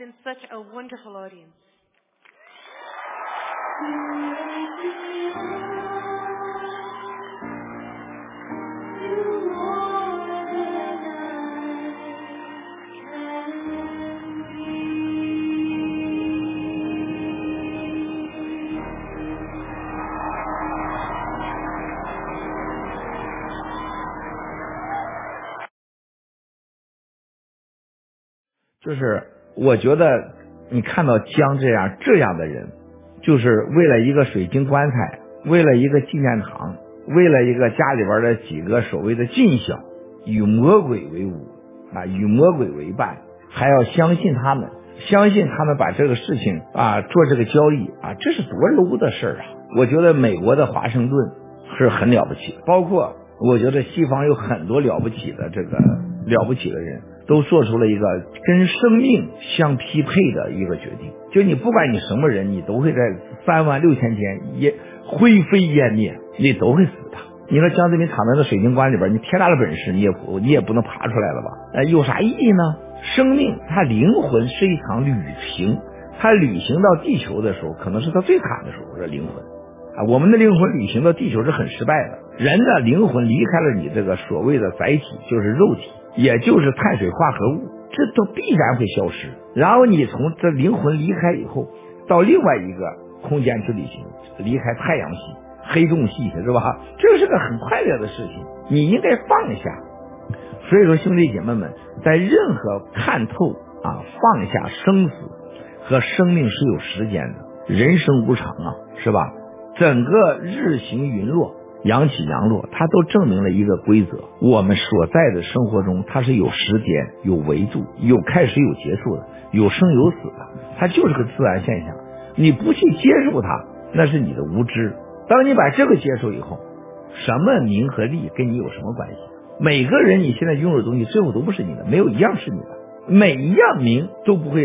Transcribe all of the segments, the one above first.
in such a wonderful audience. Sure, sure. 我觉得你看到江这样这样的人，就是为了一个水晶棺材，为了一个纪念堂，为了一个家里边的几个所谓的尽孝，与魔鬼为伍啊，与魔鬼为伴，还要相信他们，相信他们把这个事情啊做这个交易啊，这是多 low 的事儿啊！我觉得美国的华盛顿是很了不起，包括我觉得西方有很多了不起的这个了不起的人，都做出了一个跟生命相匹配的一个决定。就你不管你什么人，你都会在三万六千天也灰飞烟灭，你都会死的。你说江泽民躺在那水晶棺里边，你天大的本事，你也不你也不能爬出来了吧？呃，有啥意义呢？生命，它灵魂是一场旅行，它旅行到地球的时候，可能是它最惨的时候，这灵魂。啊，我们的灵魂旅行到地球是很失败的。人的灵魂离开了你这个所谓的载体，就是肉体，也就是碳水化合物，这都必然会消失。然后你从这灵魂离开以后，到另外一个空间去旅行，离开太阳系、黑洞系，是吧？这是个很快乐的事情，你应该放下。所以说，兄弟姐妹们，在任何看透啊，放下生死和生命是有时间的，人生无常啊，是吧？整个日行云落，阳起阳落，它都证明了一个规则：我们所在的生活中，它是有时间、有维度、有开始、有结束的，有生有死的，它就是个自然现象。你不去接受它，那是你的无知。当你把这个接受以后，什么名和利跟你有什么关系？每个人你现在拥有的东西，最后都不是你的，没有一样是你的。每一样名都不会。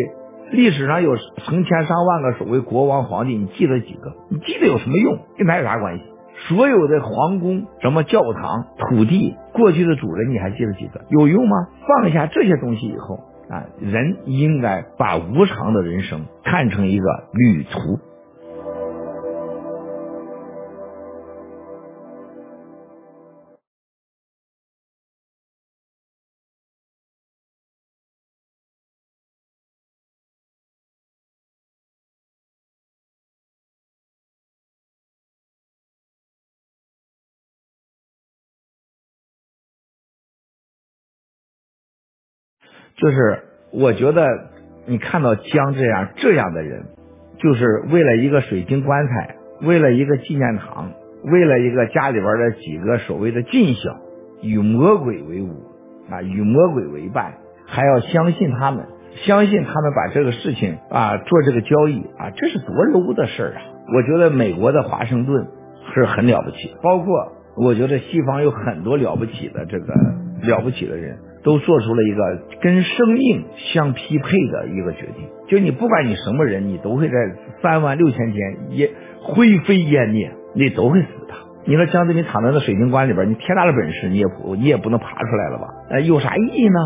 历史上有成千上万个所谓国王、皇帝，你记得几个？你记得有什么用？跟他有啥关系？所有的皇宫、什么教堂、土地，过去的主人你还记得几个？有用吗？放下这些东西以后啊，人应该把无常的人生看成一个旅途。就是我觉得你看到江这样这样的人，就是为了一个水晶棺材，为了一个纪念堂，为了一个家里边的几个所谓的尽孝，与魔鬼为伍啊，与魔鬼为伴，还要相信他们，相信他们把这个事情啊做这个交易啊，这是多 low 的事儿啊！我觉得美国的华盛顿是很了不起，包括我觉得西方有很多了不起的这个了不起的人。都做出了一个跟生命相匹配的一个决定，就你不管你什么人，你都会在三万六千天也灰飞烟灭，你都会死的。你说江泽民躺在那水晶棺里边，你天大的本事，你也不你也不能爬出来了吧？呃，有啥意义呢？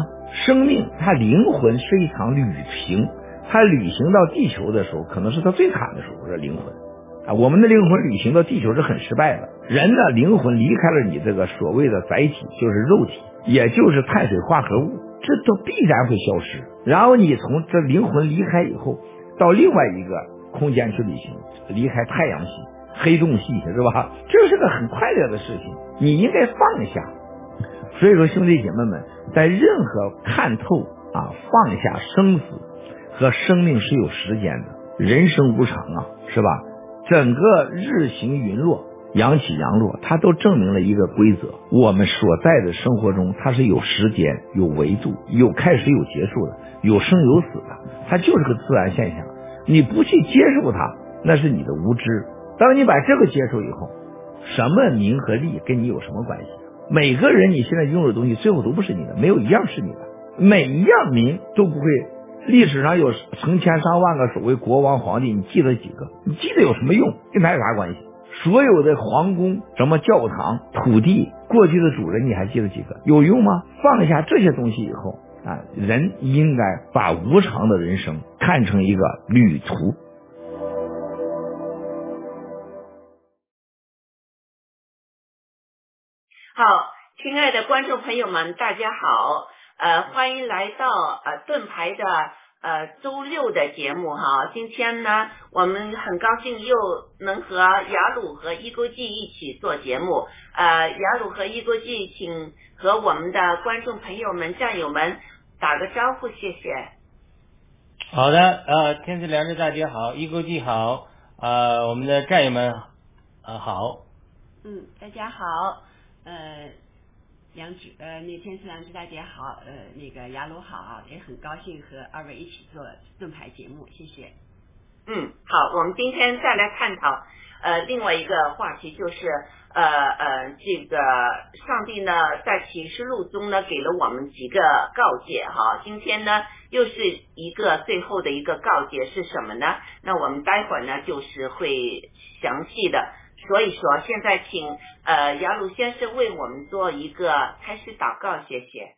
生命，它灵魂是一场旅行，它旅行到地球的时候，可能是它最惨的时候，这灵魂啊，我们的灵魂旅行到地球是很失败的。人的灵魂离开了你这个所谓的载体，就是肉体。也就是碳水化合物，这都必然会消失。然后你从这灵魂离开以后，到另外一个空间去旅行，离开太阳系、黑洞系，是吧？这是个很快乐的事情，你应该放下。所以说，兄弟姐妹们，在任何看透啊，放下生死和生命是有时间的，人生无常啊，是吧？整个日行云落。阳起阳落，它都证明了一个规则：我们所在的生活中，它是有时间、有维度、有开始、有结束的，有生有死的，它就是个自然现象。你不去接受它，那是你的无知。当你把这个接受以后，什么名和利跟你有什么关系？每个人你现在拥有的东西，最后都不是你的，没有一样是你的。每一样名都不会。历史上有成千上万个所谓国王、皇帝，你记得几个？你记得有什么用？跟他有啥关系？所有的皇宫、什么教堂、土地，过去的主人你还记得几个？有用吗？放下这些东西以后啊，人应该把无常的人生看成一个旅途。好，亲爱的观众朋友们，大家好，呃，欢迎来到呃盾牌的。呃，周六的节目哈，今天呢，我们很高兴又能和雅鲁和一钩记一起做节目。呃，雅鲁和一钩记，请和我们的观众朋友们、战友们打个招呼，谢谢。好的，呃，天赐良知大姐好，一钩记好，呃，我们的战友们呃好。嗯，大家好，呃。梁子，呃，那天是梁子大姐好，呃，那个雅鲁好，也很高兴和二位一起做盾牌节目，谢谢。嗯，好，我们今天再来探讨呃另外一个话题，就是呃呃这个上帝呢在启示录中呢给了我们几个告诫哈，今天呢又是一个最后的一个告诫是什么呢？那我们待会儿呢就是会详细的。所以说，现在请呃雅鲁先生为我们做一个开始祷告，谢谢。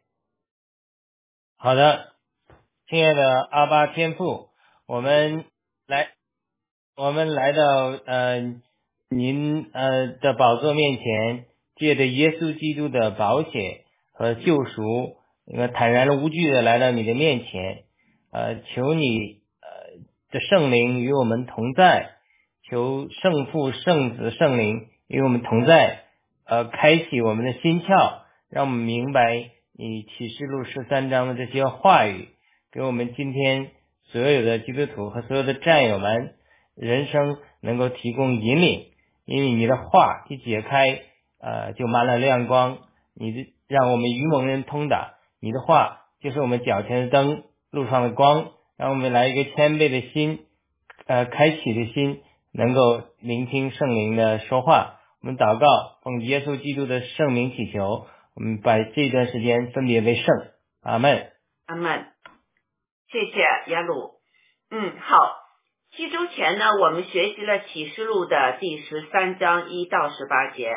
好的，亲爱的阿巴天父，我们来，我们来到呃您呃的宝座面前，借着耶稣基督的保险和救赎，那个坦然无惧的来到你的面前，呃，求你呃的圣灵与我们同在，求圣父、圣子、圣灵与我们同在，呃，开启我们的心窍，让我们明白你启示录十三章的这些话语，给我们今天所有的基督徒和所有的战友们人生能够提供引领。因为你的话一解开，呃，就满了亮光。你的让我们愚蒙人通达，你的话就是我们脚前的灯，路上的光。让我们来一个谦卑的心，呃，开启的心，能够聆听圣灵的说话。我们祷告，奉耶稣基督的圣名祈求，我们把这段时间分别为圣。阿门。阿门。谢谢雅鲁。嗯，好。七周前呢，我们学习了启示录的第十三章一到十八节，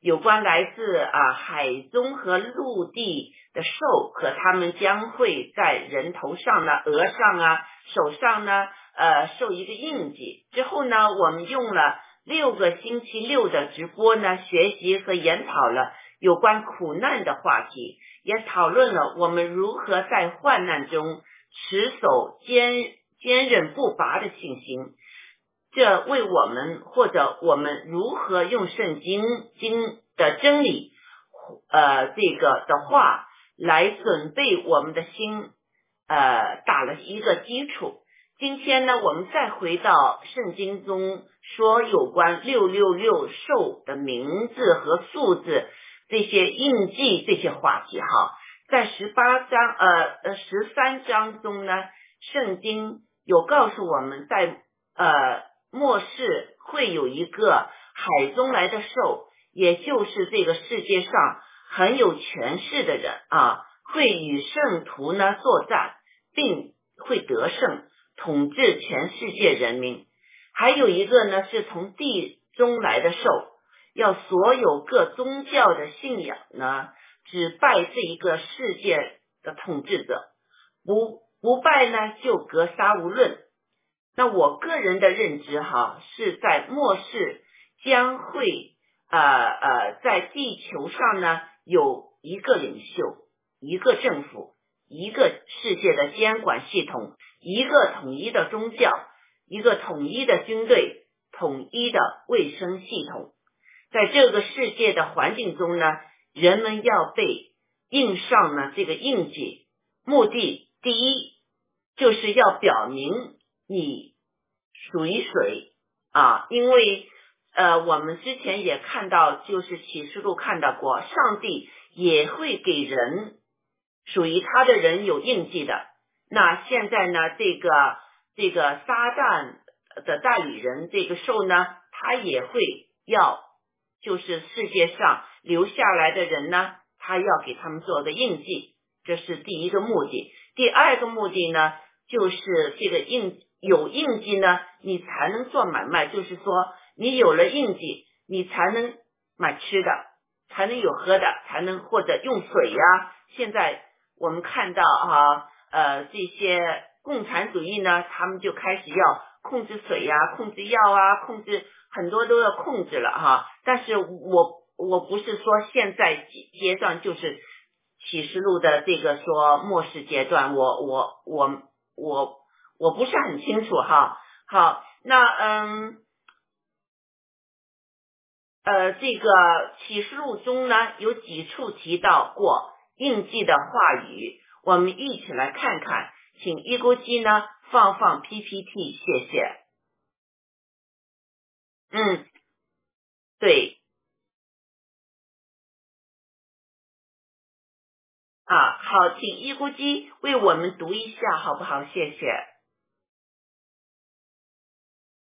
有关来自啊海中和陆地的兽和他们将会在人头上呢、额上啊、手上呢，呃，受一个印记。之后呢，我们用了六个星期六的直播呢，学习和研讨了有关苦难的话题，也讨论了我们如何在患难中持守坚。坚韧不拔的信心，这为我们或者我们如何用圣经经的真理，呃，这个的话来准备我们的心，呃，打了一个基础。今天呢，我们再回到圣经中说有关六六六兽的名字和数字这些印记这些话题哈，在十八章呃呃十三章中呢，圣经。有告诉我们在呃末世会有一个海中来的兽，也就是这个世界上很有权势的人啊，会与圣徒呢作战，并会得胜，统治全世界人民。还有一个呢是从地中来的兽，要所有各宗教的信仰呢只拜这一个世界的统治者，不。不拜呢，就格杀无论。那我个人的认知哈，是在末世将会呃呃，在地球上呢有一个领袖，一个政府，一个世界的监管系统，一个统一的宗教，一个统一的军队，统一的卫生系统。在这个世界的环境中呢，人们要被印上呢这个印记，目的第一。就是要表明你属于谁啊？因为呃，我们之前也看到，就是启示录看到过，上帝也会给人属于他的人有印记的。那现在呢，这个这个撒旦的代理人这个兽呢，他也会要，就是世界上留下来的人呢，他要给他们做个印记，这是第一个目的。第二个目的呢？就是这个印有印记呢，你才能做买卖。就是说，你有了印记，你才能买吃的，才能有喝的，才能或者用水呀。现在我们看到哈，呃，这些共产主义呢，他们就开始要控制水呀，控制药啊，控制很多都要控制了哈。但是我我不是说现在阶段就是启示录的这个说末世阶段，我我我。我我不是很清楚哈，好，那嗯，呃，这个启示录中呢有几处提到过印记的话语，我们一起来看看，请一锅鸡呢放放 PPT，谢谢。嗯，对。啊，好，请一咕鸡为我们读一下，好不好？谢谢。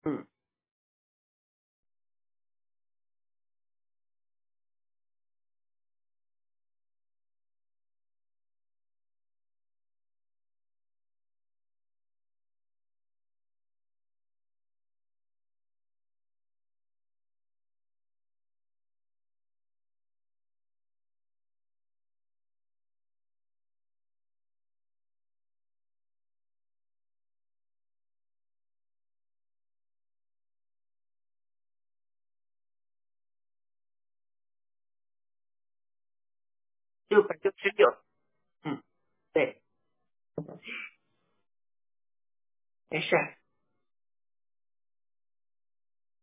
嗯。六百六十六，嗯，对，没事。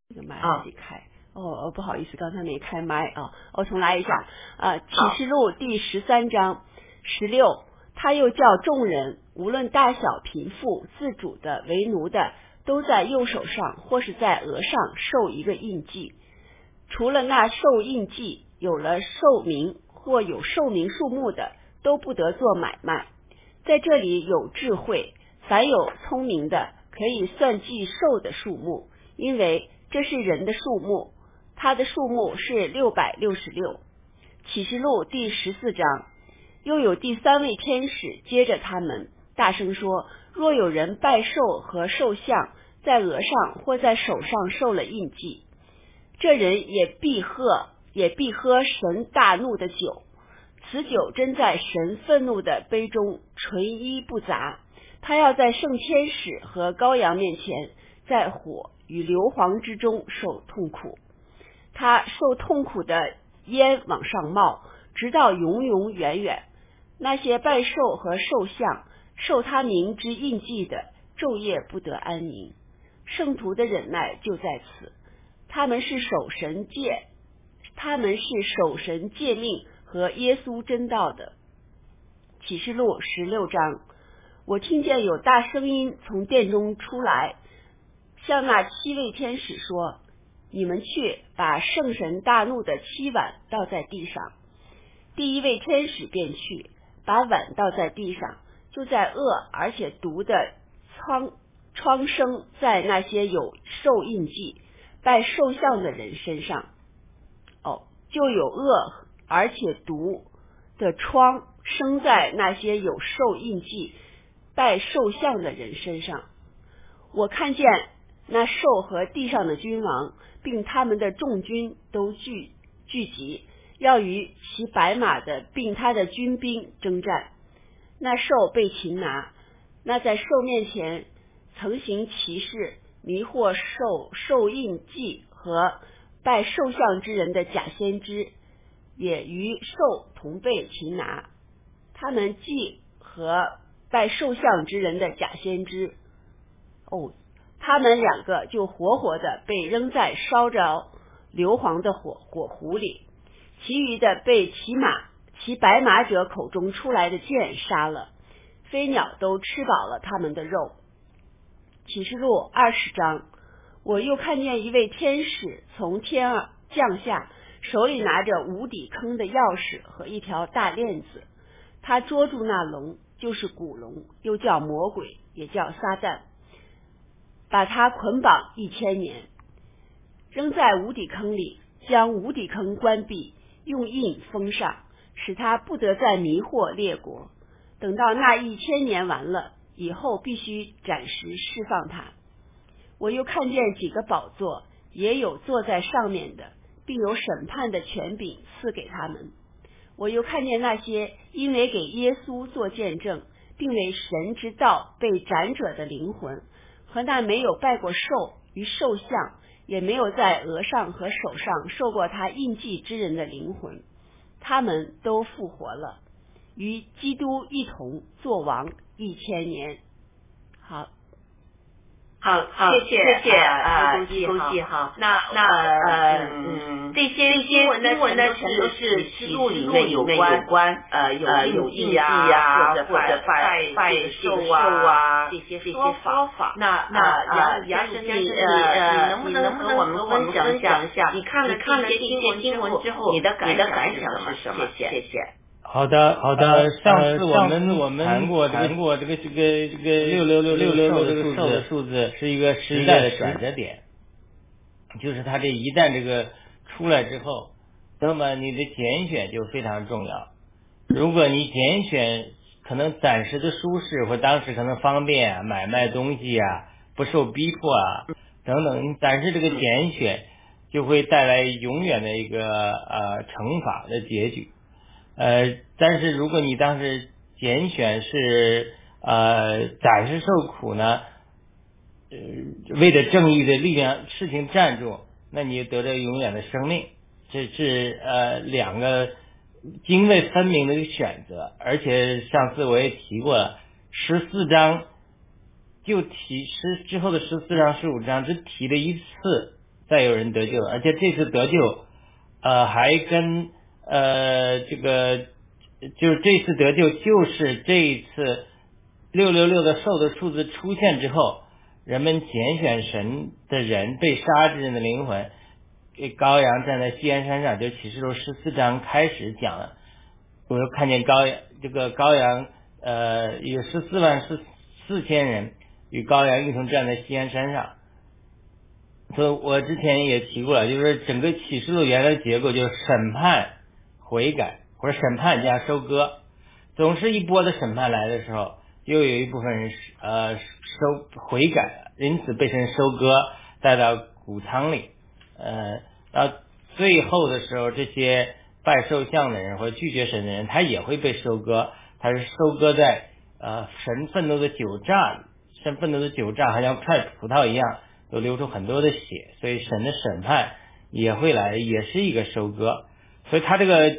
这个麦啊自己开。哦哦，不好意思，刚才没开麦啊，我重来一下。啊，启示录第十三章十六，他又叫众人，无论大小贫富，自主的为奴的，都在右手上或是在额上受一个印记。除了那受印记有了寿名或有寿名数目的，都不得做买卖。在这里有智慧，凡有聪明的，可以算计寿的数目，因为这是人的数目，它的数目是六百六十六。启示录第十四章，又有第三位天使接着他们，大声说：若有人拜寿和寿像，在额上或在手上受了印记，这人也必喝，也必喝神大怒的酒。此酒真在神愤怒的杯中纯一不杂，他要在圣天使和羔羊面前，在火与硫磺之中受痛苦。他受痛苦的烟往上冒，直到永永远远。那些拜寿和寿像受他名之印记的，昼夜不得安宁。圣徒的忍耐就在此，他们是守神戒，他们是守神诫命和耶稣真道的。启示录十六章，我听见有大声音从殿中出来，向那七位天使说：“你们去把圣神大怒的七碗倒在地上。”第一位天使便去，把碗倒在地上，就在恶而且毒的疮疮生在那些有兽印记、拜兽像的人身上。就有恶而且毒的疮生在那些有兽印记、拜兽像的人身上。我看见那兽和地上的君王，并他们的众军都聚聚集，要与骑白马的并他的军兵征战。那兽被擒拿，那在兽面前曾行奇事、迷惑兽兽印记和拜兽像之人的假先知，也与兽同被擒拿。他们既和拜兽像之人的假先知，哦，他们两个就活活的被扔在烧着硫磺的火火湖里，其余的被骑马骑白马者口中出来的箭杀了，飞鸟都吃饱了他们的肉。启示录二十章，我又看见一位天使从天而降下，手里拿着无底坑的钥匙和一条大链子，他捉住那龙，就是古龙，又叫魔鬼，也叫撒旦，把他捆绑一千年，扔在无底坑里，将无底坑关闭，用印封上，使他不得再迷惑列国。等到那一千年完了以后，必须暂时释放他。我又看见几个宝座，也有坐在上面的，并有审判的权柄赐给他们。我又看见那些因为给耶稣做见证，并为神之道被斩者的灵魂，和那没有拜过兽与兽像，也没有在额上和手上受过他印记之人的灵魂，他们都复活了，与基督一同作王一千年。好，好，好，谢谢谢谢啊，一公记哈。那那呃嗯，这些这些新闻呢，全都是记录里面有关呃有有印记啊，或者拜拜拜兽啊这些这些说法。那那杨杨生你呃你能不能和我们分享一下？你看了看了这些新闻之后，你的感感想是什么？谢谢谢谢。好的，好的。上次我们我们谈过谈过这个这个这个六六六六六六这个数字数字是一个时代的转折点，就是它这一旦这个出来之后，那么你的拣选就非常重要。如果你拣选可能暂时的舒适或当时可能方便啊，买卖东西啊，不受逼迫啊等等，你暂时这个拣选就会带来永远的一个呃惩罚的结局。呃，但是如果你当时拣选是呃暂时受苦呢，呃为了正义的力量事情站住，那你得到永远的生命，这是呃两个泾渭分明的一个选择，而且上次我也提过了，十四章就提十之后的十四章、十五章只提了一次，再有人得救，而且这次得救，呃，还跟呃这个就是这次得救就是这一次六六六的兽的数字出现之后，人们拣选神的人被杀之人的灵魂。羔羊站在西安山上，就启示录十四章开始讲了。我又看见羔羊，这个羔羊，呃，有十四万四四千人与羔羊一同站在西安山上。所以我之前也提过了，就是整个启示录原来的结构就是审判、悔改或者审判加收割，总是一波的审判来的时候，又有一部分人呃收悔改，因此被神收割带到谷仓里。呃，到最后的时候，这些拜兽像的人或者拒绝神的人，他也会被收割。他是收割在呃神愤怒的酒榨里，神愤怒的酒榨好像踹葡萄一样，都流出很多的血。所以神的审判也会来，也是一个收割。所以他这个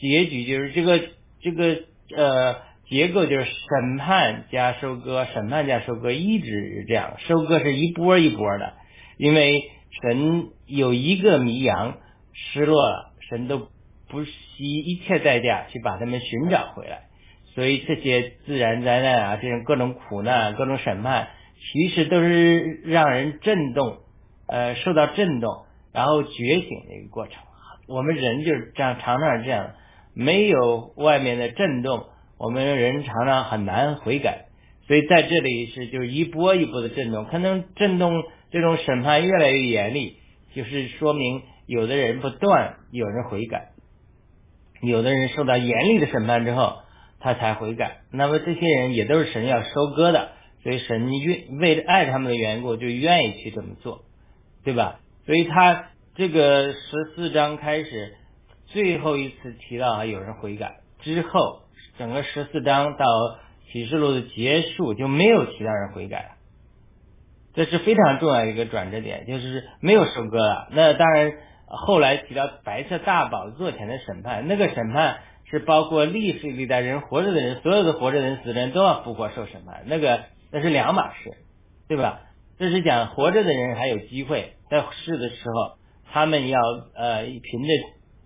结局就是这个这个呃结构就是审判加收割，审判加收割，一直是这样。收割是一波一波的，因为。神有一个迷羊失落了，神都不惜一切代价去把他们寻找回来。所以这些自然灾难啊，这种各种苦难、各种审判，其实都是让人震动，呃，受到震动，然后觉醒的一个过程。我们人就是这样，常常是这样，没有外面的震动，我们人常常很难悔改。所以在这里是就是一波一波的震动，可能震动。这种审判越来越严厉，就是说明有的人不断有人悔改，有的人受到严厉的审判之后，他才悔改。那么这些人也都是神要收割的，所以神愿为了爱他们的缘故，就愿意去这么做，对吧？所以他这个十四章开始最后一次提到有人悔改之后，整个十四章到启示录的结束就没有其他人悔改了。这是非常重要一个转折点，就是没有收割了。那当然，后来提到白色大宝座前的审判，那个审判是包括历史历代人活着的人，所有的活着的人、死人都要复活受审判。那个那是两码事，对吧？这是讲活着的人还有机会在世的时候，他们要呃凭着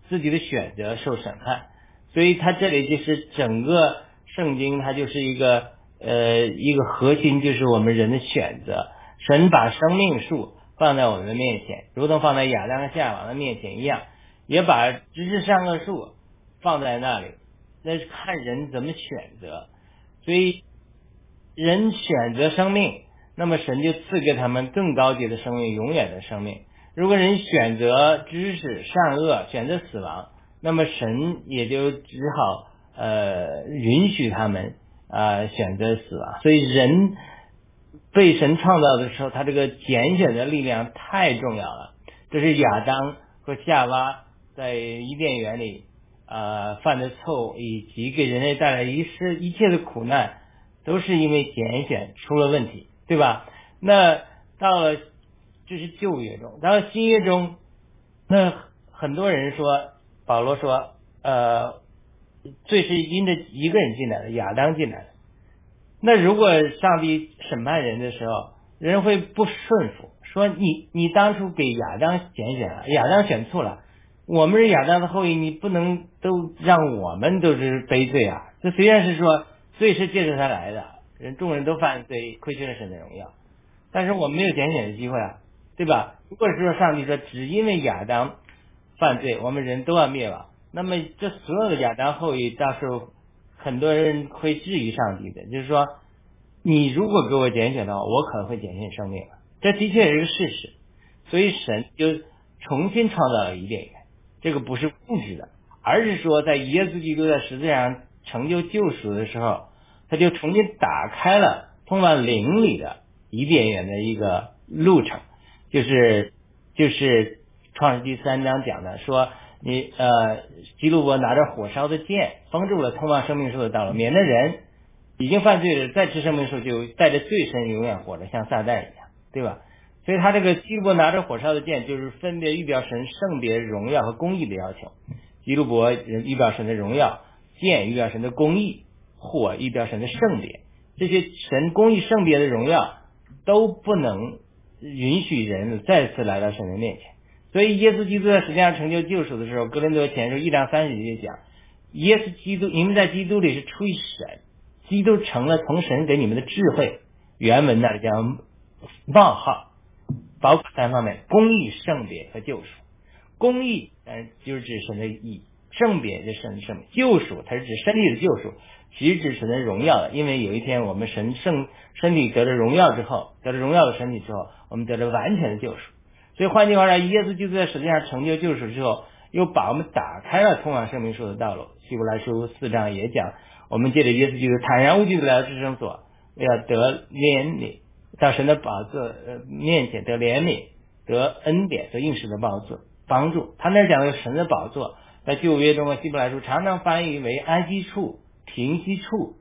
自己的选择受审判。所以他这里就是整个圣经，它就是一个呃一个核心，就是我们人的选择。神把生命树放在我们的面前，如同放在亚当和夏娃的面前一样，也把直至善恶树放在那里。那是看人怎么选择，所以人选择生命，那么神就赐给他们更高级的生命，永远的生命。如果人选择知识善恶，选择死亡，那么神也就只好呃允许他们啊选择死亡。所以人。被神创造的时候，他这个拣选的力量太重要了。这是亚当和夏娃在伊甸园里啊犯的错误，以及给人类带来一世一切的苦难，都是因为拣选出了问题，对吧？那到了这是旧约中，然后新约中，那很多人说，保罗说，呃，罪是因着一个人进来的，亚当进来的。那如果上帝审判人的时候，人会不顺服，说你你当初给亚当拣选了，亚当选错了，我们是亚当的后裔，你不能都让我们都是背罪啊！这虽然是说罪是借着他来的，人众人都犯罪，亏缺了神的荣耀，但是我们没有拣选的机会啊，对吧？如果是说上帝说只因为亚当犯罪，我们人都要灭亡，那么这所有的亚当后裔到时候。很多人会质疑上帝的，就是说，你如果给我拣选的话，我可能会拣选生命。这的确是一个事实，所以神就重新创造了伊甸园。这个不是物质的，而是说在耶稣基督在十字架上成就救赎的时候，他就重新打开了通往灵里的伊甸园的一个路程，就是就是创世纪三章讲的说。你呃，基路伯拿着火烧的剑封住了通往生命树的道路，免得人已经犯罪了再吃生命树就带着罪身永远活着，像撒旦一样，对吧？所以他这个基路伯拿着火烧的剑，就是分别预表神圣别、荣耀和公义的要求。基督伯预表神的荣耀，剑预表神的公义，火预表神的圣别。这些神公义圣别的荣耀都不能允许人再次来到神的面前。所以耶稣基督在实际上成就救赎的时候，哥林多前书一章三十节讲，耶稣基督你们在基督里是出于神，基督成了从神给你们的智慧。原文呢叫冒号，包括三方面：公义、圣别和救赎。公义，嗯，就是指神的义；圣别就是神的圣；救赎，它是指身体的救赎，其实指神的荣耀的。因为有一天我们神圣身体得了荣耀之后，得了荣耀的身体之后，我们得了完全的救赎。所以换句话说，耶稣基督在实际上成就救赎之后，又把我们打开了通往生命树的道路。希伯来书四章也讲，我们借着耶稣基督坦然无惧的来到至圣所，要得怜悯，到神的宝座呃面前得怜悯，得恩典，得应许的宝座。帮助他那讲的神的宝座，在旧约中的希伯来书常常翻译为安息处、平息处、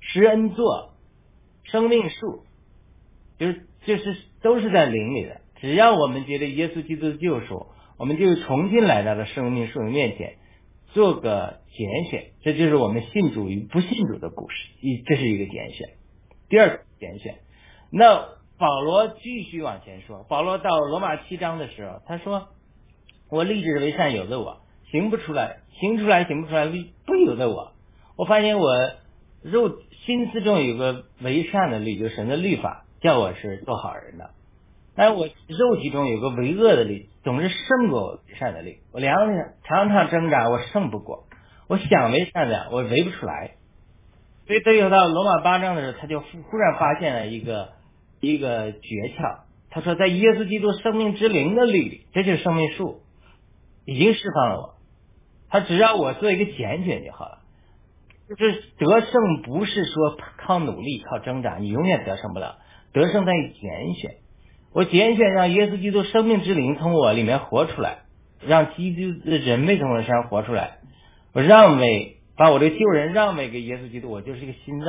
施恩座、生命树，就是就是都是在灵里的。只要我们觉得耶稣基督的救赎，我们就重新来到了生命树的面前，做个拣选。这就是我们信主与不信主的故事，一这是一个拣选。第二个拣选，那保罗继续往前说，保罗到罗马七章的时候，他说。我立志为善，有的我行不出来，行出来行不出来，不由得我。我发现我肉心思中有个为善的律，就是神的律法叫我是做好人的。但我肉体中有个为恶的律，总是胜过我为善的律。我两个常常挣扎，我胜不过。我想为善的，我为不出来。所以，等有到罗马八章的时候，他就忽然发现了一个一个诀窍。他说，在耶稣基督生命之灵的律，这就是生命树。已经释放了我，他只要我做一个拣选就好了。就是得胜不是说靠努力、靠挣扎，你永远得胜不了。得胜在于拣选，我拣选让耶稣基督生命之灵从我里面活出来，让基督的人类从我身上活出来。我让位，把我的旧人让位给耶稣基督，我就是一个心脏，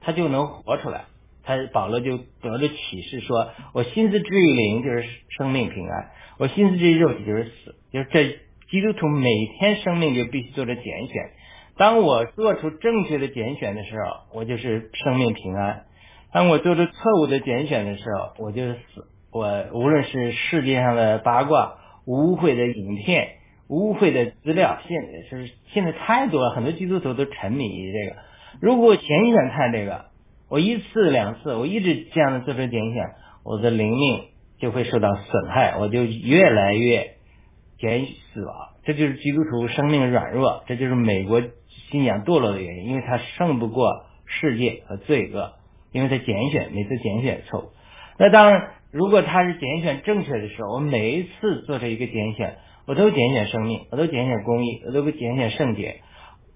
他就能活出来。他保罗就得了启示说：“我心思之于灵，就是生命平安；我心思之于肉体，就是死。”就是这基督徒每天生命就必须做着拣选。当我做出正确的拣选的时候，我就是生命平安；当我做出错误的拣选的时候，我就是死。我无论是世界上的八卦、污秽的影片、污秽的资料，现在是现在太多了，很多基督徒都沉迷于这个。如果我拣选看这个。我一次两次，我一直这样的做出拣选，我的灵命就会受到损害，我就越来越减死亡。这就是基督徒生命软弱，这就是美国信仰堕落的原因，因为他胜不过世界和罪恶，因为他拣选每次拣选错误。那当然，如果他是拣选正确的时候，我每一次做这一个拣选，我都拣选生命，我都拣选公益，我都拣选圣洁。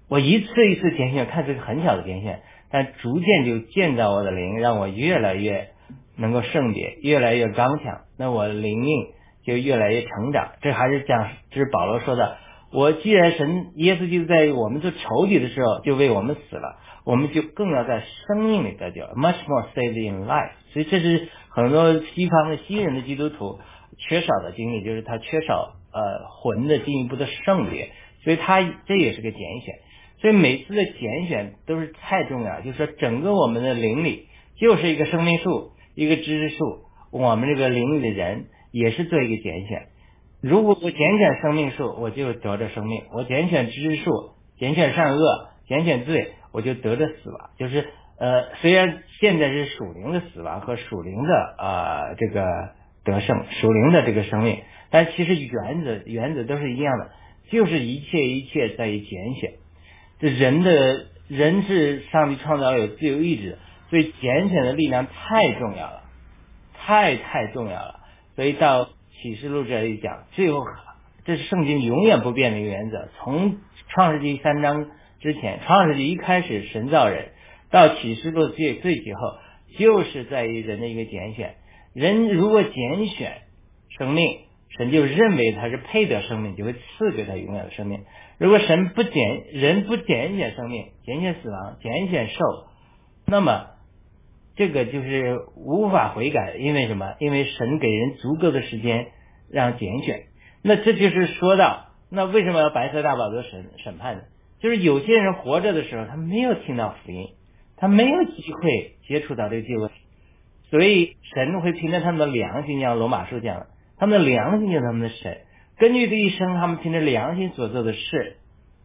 我一次一次拣选，看似很小的拣选。但逐渐就建造我的灵，让我越来越能够圣洁，越来越刚强。那我灵命就越来越成长。这还是讲，这是保罗说的。我既然神耶稣基督在我们做仇敌的时候就为我们死了，我们就更要在生命里得救，much more saved in life。所以这是很多西方的新人的基督徒缺少的经历，就是他缺少呃魂的进一步的圣洁，所以他这也是个拣选。所以每次的拣选都是太重要，就是说整个我们的灵里就是一个生命树，一个知识树。我们这个灵里的人也是做一个拣选。如果我拣选生命树，我就得着生命；我拣选知识树，拣选善恶，拣选罪，我就得着死亡。就是呃，虽然现在是属灵的死亡和属灵的啊这个得胜，属灵的这个生命，但其实原则原则都是一样的，就是一切一切在于拣选。这人的人是上帝创造有自由意志，所以拣选的力量太重要了，太太重要了。所以到启示录这里讲，最后这是圣经永远不变的一个原则。从创世纪三章之前，创世纪一开始神造人，到启示录最最最后，就是在于人的一个拣选。人如果拣选生命，神就认为他是配得生命，就会赐给他永远的生命。如果神不拣人不拣选生命，拣选死亡，拣选寿，那么这个就是无法悔改。因为什么？因为神给人足够的时间让拣选。那这就是说到那为什么要白色大宝座审审判呢？就是有些人活着的时候，他没有听到福音，他没有机会接触到这个机会，所以神会凭着他们的良心，像罗马书讲的，他们的良心就是他们的神。根据这一生，他们凭着良心所做的事，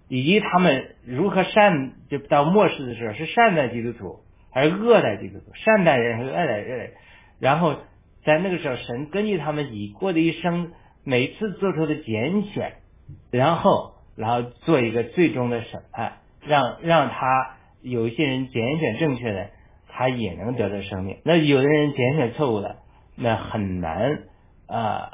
以及他们如何善，就到末世的时候是善待基督徒还是恶待基督徒，善待人和恶待人，然后在那个时候，神根据他们已过的一生，每次做出的拣选，然后然后做一个最终的审判，让让他有一些人拣选正确的，他也能得到生命；那有的人拣选错误的，那很难。啊，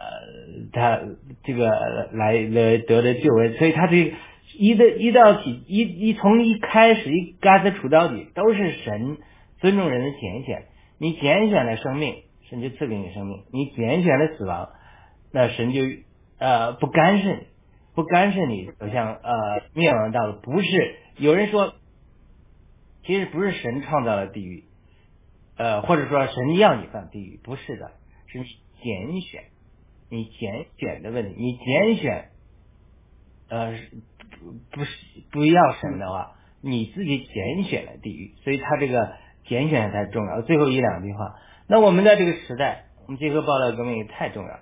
他这个来来得的救恩，所以他这一的一道题一一从一开始一开始处到底，都是神尊重人的拣选。你拣选了生命，神就赐给你生命；你拣选了死亡，那神就呃不干涉，不干涉你走向呃灭亡的道路。不是有人说，其实不是神创造了地狱，呃或者说神要你犯地狱，不是的，是你。拣选，你拣选的问题，你拣选，呃，不是不要神的话，你自己拣选了地狱，所以他这个拣选才重要。最后一两句话，那我们在这个时代，我们结合报道革命也太重要。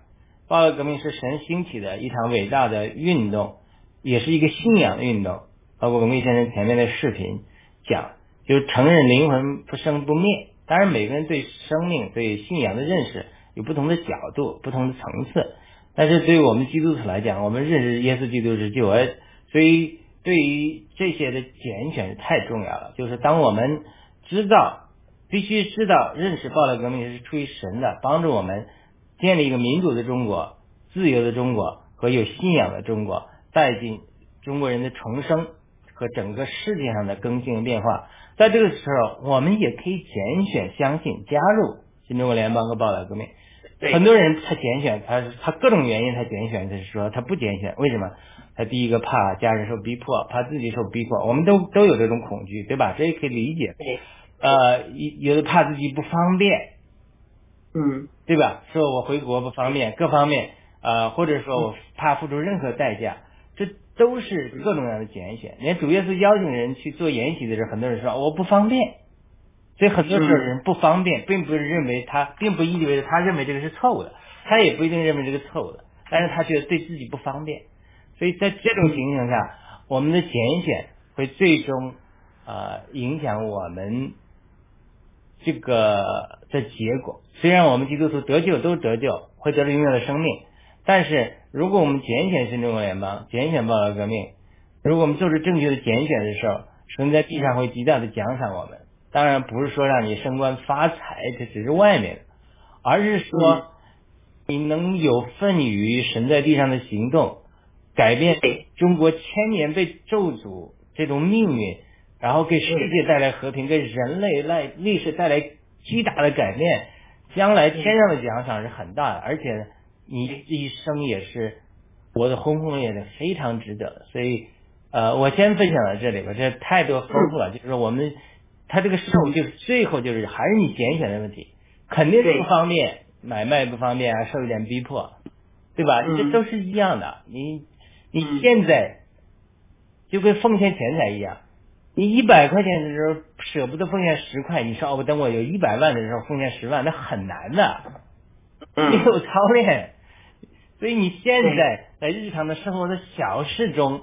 报道革命是神兴起的一场伟大的运动，也是一个信仰的运动。包括我们先生前面的视频讲，就是承认灵魂不生不灭。当然，每个人对生命、对信仰的认识。有不同的角度，不同的层次，但是对于我们基督徒来讲，我们认识耶稣基督是救恩，所以对于这些的拣选太重要了。就是当我们知道，必须知道认识暴乱革命是出于神的，帮助我们建立一个民主的中国、自由的中国和有信仰的中国，带进中国人的重生和整个世界上的更新变化。在这个时候，我们也可以拣选、相信、加入新中国联邦和暴乱革命。很多人他拣选，他他各种原因他拣选，他是说他不拣选，为什么？他第一个怕家人受逼迫，怕自己受逼迫，我们都都有这种恐惧，对吧？这也可以理解。呃，有的怕自己不方便，嗯，对吧？说我回国不方便，各方面，呃，或者说我怕付出任何代价，这都是各种各样的拣选。连主耶稣邀请人去做研习的时候，很多人说我不方便。所以很多时候人不方便，并不是认为他，并不意味着他认为这个是错误的，他也不一定认为这个错误的，但是他觉得对自己不方便。所以在这种情形下，我们的拣选会最终呃影响我们这个的结果。虽然我们基督徒得救都得救，会得到永远的生命，但是如果我们拣选新中国联邦，拣选报道革命，如果我们做出正确的拣选的时候，神在地上会极大的奖赏我们。当然不是说让你升官发财，这只是外面的，而是说你能有份于神在地上的行动，改变中国千年被咒诅这种命运，然后给世界带来和平，给人类来历史带来巨大的改变，将来天上的奖赏是很大的，而且你这一生也是活得轰轰烈烈，非常值得。所以，呃，我先分享到这里吧，这太多丰富了，就是说我们。他这个受就是最后就是还是你拣选的问题，肯定是不方便，买卖不方便啊，受一点逼迫，对吧？这都是一样的。你你现在就跟奉献钱财一样，你一百块钱的时候舍不得奉献十块，你说哦，等我有一百万的时候奉献十万，那很难的，没有操练。所以你现在在日常的生活的小事中，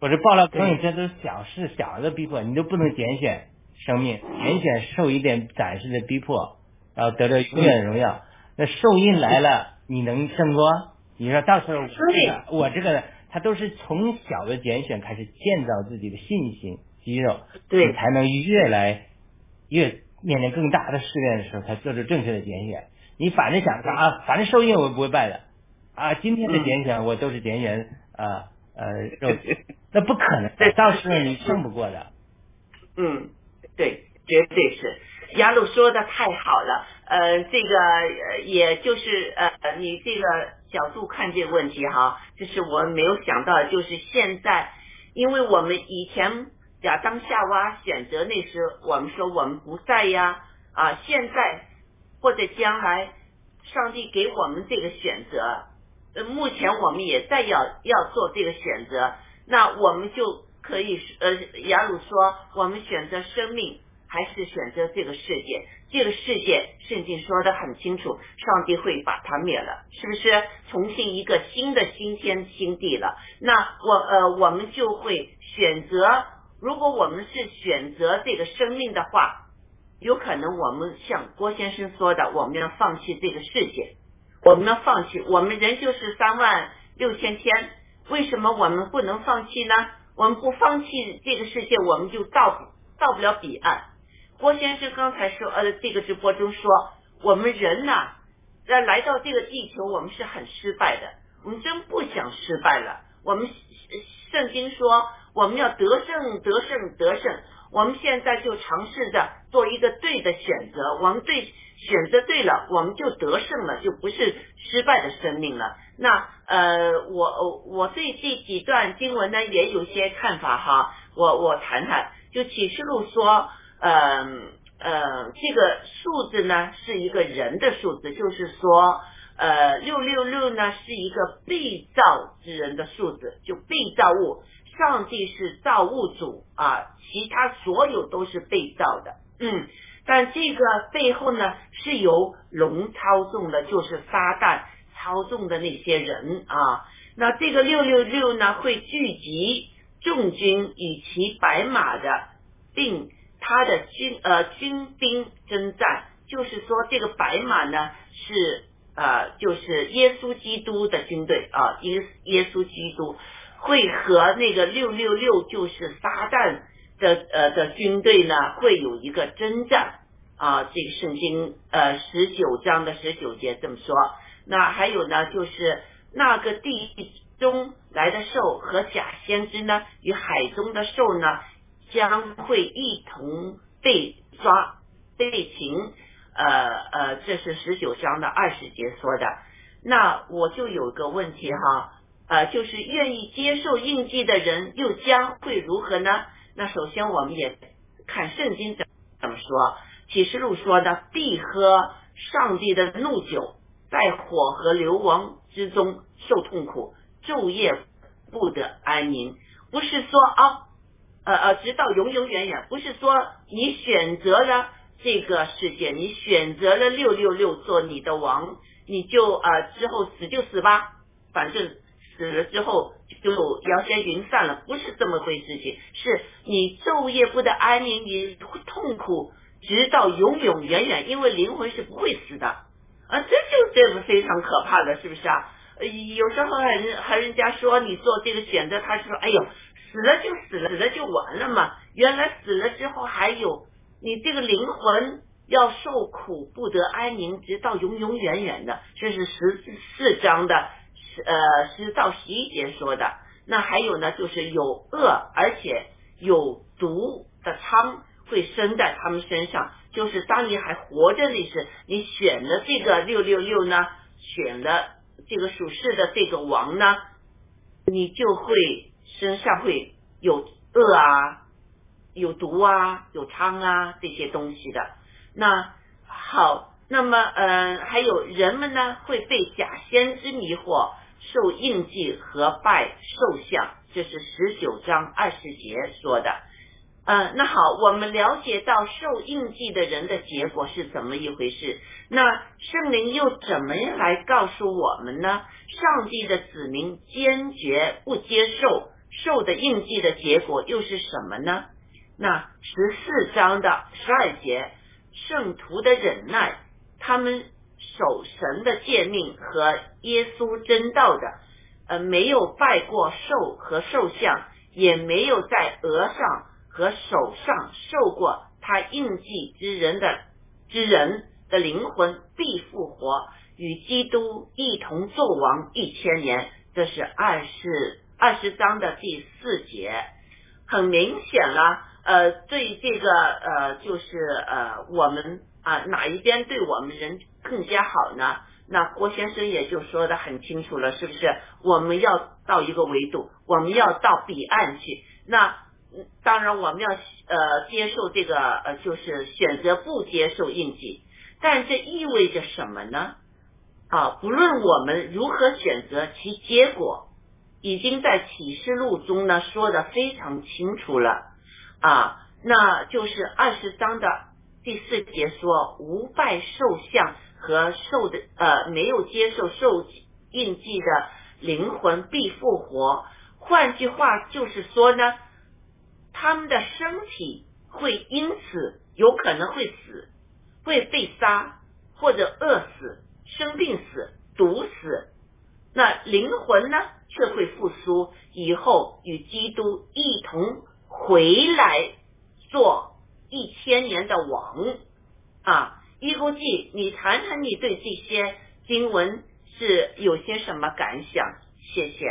或者报了可能这都是小事，小的逼迫你都不能拣选。生命拣选受一点暂时的逼迫，然后得到永远的荣耀。那受印来了，你能胜过？你说到时候我这个，他都是从小的拣选开始建造自己的信心肌肉，对，才能越来越面临更大的试炼的时候，才做出正确的拣选。你反正想啊，反正受印我不会败的啊，今天的拣选我都是拣选啊呃肉，那不可能，到时候你胜不过的。嗯。对，绝对是，雅鲁说的太好了，呃，这个也就是呃，你这个角度看这个问题哈，就是我没有想到，就是现在，因为我们以前亚当夏娃选择那时，我们说我们不在呀，啊，现在或者将来，上帝给我们这个选择，呃目前我们也在要要做这个选择，那我们就可以呃，雅鲁说，我们选择生命还是选择这个世界？这个世界，圣经说的很清楚，上帝会把它灭了，是不是？重新一个新的新天新地了？那我呃，我们就会选择，如果我们是选择这个生命的话，有可能我们像郭先生说的，我们要放弃这个世界，我们要放弃，我们人就是三万六千天，为什么我们不能放弃呢？我们不放弃这个世界，我们就到不到不了彼岸。郭先生刚才说，呃，这个直播中说，我们人呐，在来到这个地球，我们是很失败的，我们真不想失败了。我们圣经说，我们要得胜，得胜，得胜。我们现在就尝试着做一个对的选择，我们对选择对了，我们就得胜了，就不是失败的生命了。那呃，我我对这几段经文呢，也有些看法哈，我我谈谈。就启示录说。嗯呃，这个数字呢是一个人的数字，就是说，呃，六六六呢是一个被造之人的数字，就被造物，上帝是造物主啊，其他所有都是被造的，嗯，但这个背后呢是由龙操纵的，就是撒旦操纵的那些人啊，那这个六六六呢会聚集众军以骑白马的，并。他的军呃军兵征战，就是说这个白马呢是呃就是耶稣基督的军队啊，耶耶稣基督。会和那个六六六就是撒旦的呃的军队呢会有一个征战啊，这个圣经呃十九章的十九节这么说。那还有呢，就是那个地中来的兽和假先知呢，与海中的兽呢。将会一同被抓被擒，呃呃，这是十九章的二十节说的。那我就有个问题哈，呃，就是愿意接受印记的人又将会如何呢？那首先我们也看圣经怎怎么说，启示录说的必喝上帝的怒酒，在火和流亡之中受痛苦，昼夜不得安宁。不是说啊。呃呃，直到永永远远，不是说你选择了这个世界，你选择了六六六做你的王，你就呃之后死就死吧，反正死了之后就摇身云散了，不是这么回事情，是你昼夜不得安宁，你痛苦，直到永永远远，因为灵魂是不会死的啊，这就这个非常可怕的，是不是啊？有时候还人和人家说你做这个选择，他说哎呦。死了就死了，死了就完了嘛。原来死了之后还有你这个灵魂要受苦不得安宁，直到永永远远的。这是十四章的是呃十到十一节说的。那还有呢，就是有恶而且有毒的疮会生在他们身上。就是当你还活着那时，你选了这个六六六呢，选了这个属世的这个王呢，你就会。身上会有恶啊，有毒啊，有疮啊这些东西的。那好，那么嗯，还有人们呢会被假先知迷惑，受印记和拜受像，这是十九章二十节说的。嗯，那好，我们了解到受印记的人的结果是怎么一回事？那圣灵又怎么来告诉我们呢？上帝的子民坚决不接受。受的印记的结果又是什么呢？那十四章的十二节，圣徒的忍耐，他们守神的诫命和耶稣真道的，呃，没有拜过兽和兽像，也没有在额上和手上受过他印记之人的之人的灵魂必复活，与基督一同作王一千年。这是二十。二十章的第四节，很明显了，呃，对这个呃，就是呃，我们啊哪一边对我们人更加好呢？那郭先生也就说的很清楚了，是不是？我们要到一个维度，我们要到彼岸去。那当然我们要呃接受这个呃，就是选择不接受印记，但这意味着什么呢？啊，不论我们如何选择，其结果已经在启示录中呢说的非常清楚了啊，那就是二十章的第四节说，无拜受像和受的呃没有接受受印记的灵魂必复活。换句话就是说呢，他们的身体会因此有可能会死，会被杀或者饿死、生病死、毒死。那灵魂呢，却会复苏，以后与基督一同回来做一千年的王啊！一公记，你谈谈你对这些经文是有些什么感想？谢谢。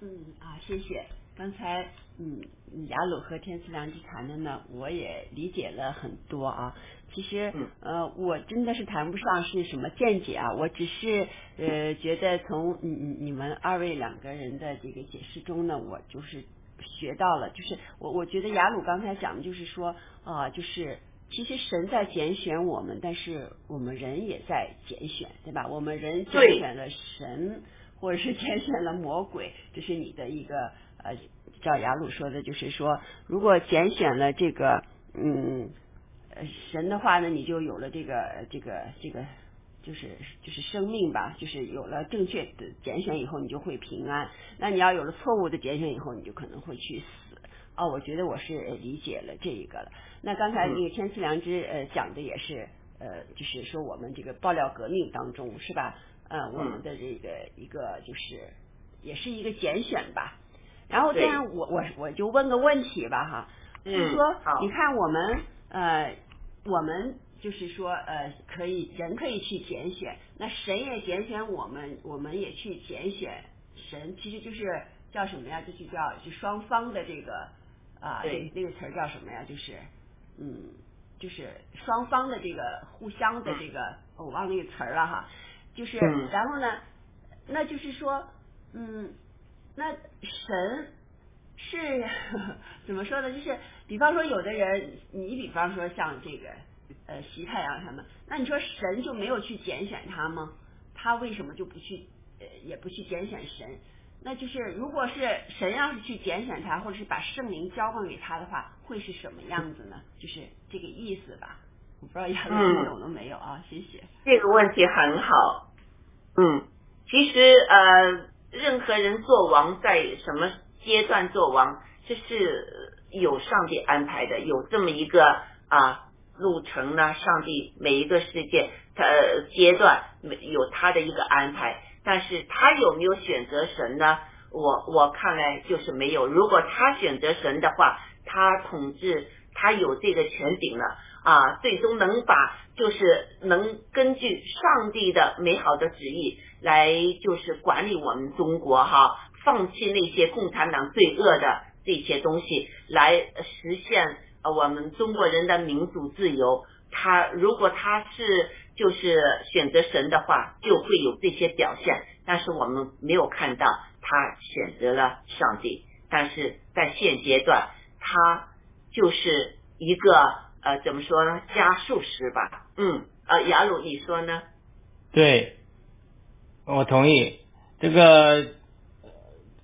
嗯啊，谢谢。刚才嗯，雅鲁和天赐良机谈的呢，我也理解了很多啊。其实呃，我真的是谈不上是什么见解啊，我只是呃觉得从你你你们二位两个人的这个解释中呢，我就是学到了，就是我我觉得雅鲁刚才讲的就是说啊，就是其实神在拣选我们，但是我们人也在拣选，对吧？我们人拣选了神。或者是拣选了魔鬼，这是你的一个呃，照雅鲁说的，就是说，如果拣选了这个嗯神的话呢，你就有了这个这个这个，就是就是生命吧，就是有了正确的拣选以后，你就会平安。那你要有了错误的拣选以后，你就可能会去死。哦，我觉得我是理解了这一个了。那刚才那个天赐良知呃讲的也是呃，就是说我们这个爆料革命当中是吧？呃，我们的这个一个就是也是一个拣选吧。然后这样，我我我就问个问题吧哈，就是说，你看我们呃，我们就是说呃，可以人可以去拣选，那神也拣选我们，我们也去拣选神，其实就是叫什么呀？就是叫就双方的这个啊，那那个词儿叫什么呀？就是嗯，就是双方的这个互相的这个，我忘那个词儿了哈。就是，然后呢，那就是说，嗯，那神是 怎么说呢？就是，比方说，有的人，你比方说像这个呃，习太阳他们，那你说神就没有去拣选他吗？他为什么就不去呃，也不去拣选神？那就是，如果是神要是去拣选他，或者是把圣灵交换给他的话，会是什么样子呢？就是这个意思吧。我不知道亚龙懂了没有啊？谢谢。这个问题很好。嗯，其实呃，任何人做王在什么阶段做王，这是有上帝安排的，有这么一个啊路程呢。上帝每一个世界他阶段有他的一个安排，但是他有没有选择神呢？我我看来就是没有。如果他选择神的话，他统治，他有这个权柄了。啊，最终能把就是能根据上帝的美好的旨意来，就是管理我们中国哈，放弃那些共产党罪恶的这些东西，来实现我们中国人的民主自由。他如果他是就是选择神的话，就会有这些表现。但是我们没有看到他选择了上帝，但是在现阶段，他就是一个。呃，怎么说呢？加数十吧。嗯，呃，雅鲁，你说呢？对，我同意。这个，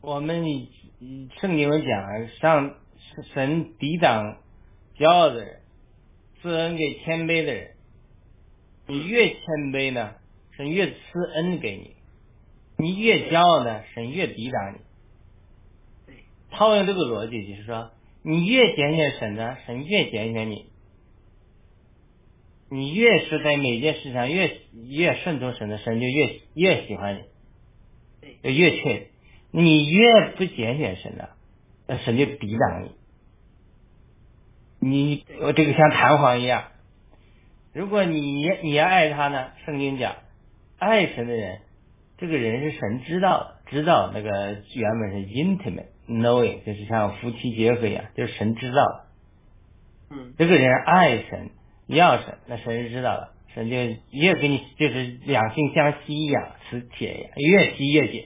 我们圣经里讲，上神抵挡骄傲的人，赐恩给谦卑的人。你越谦卑呢，神越赐恩给你；你越骄傲呢，神越抵挡你。套用这个逻辑，就是说，你越拣选神呢，神越拣选你。你越是在每件事上越越顺从神的神就越越喜欢你，就越确。你越不拣选神呢，那神就抵挡你。你我这个像弹簧一样，如果你你要爱他呢，圣经讲，爱神的人，这个人是神知道的，知道那个原本是 intimate knowing，就是像夫妻结合一样，就是神知道的。嗯，这个人爱神。要神，那神是知道的，神就越给你就是两性相吸一样，磁铁一样，越吸越紧。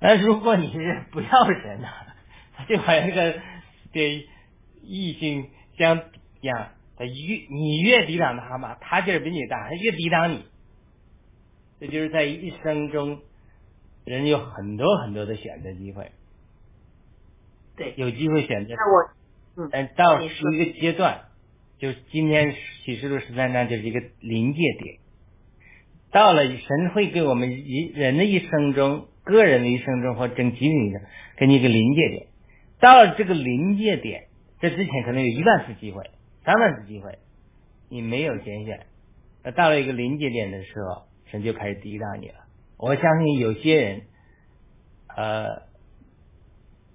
但如果你是不要神的，就好像那个对异性相一样，他越你越抵挡他嘛，他劲儿比你大，他越抵挡你。这就是在一生中，人有很多很多的选择机会，对，有机会选择。那我，嗯，但到一个阶段，就今天启示录十三章就是一个临界点。到了神会给我们一人的一生中，个人的一生中或整集体的一生给你一个临界点。到了这个临界点，这之前可能有一万次机会、三万次机会，你没有拣选。那到了一个临界点的时候，神就开始抵挡你了。我相信有些人，呃，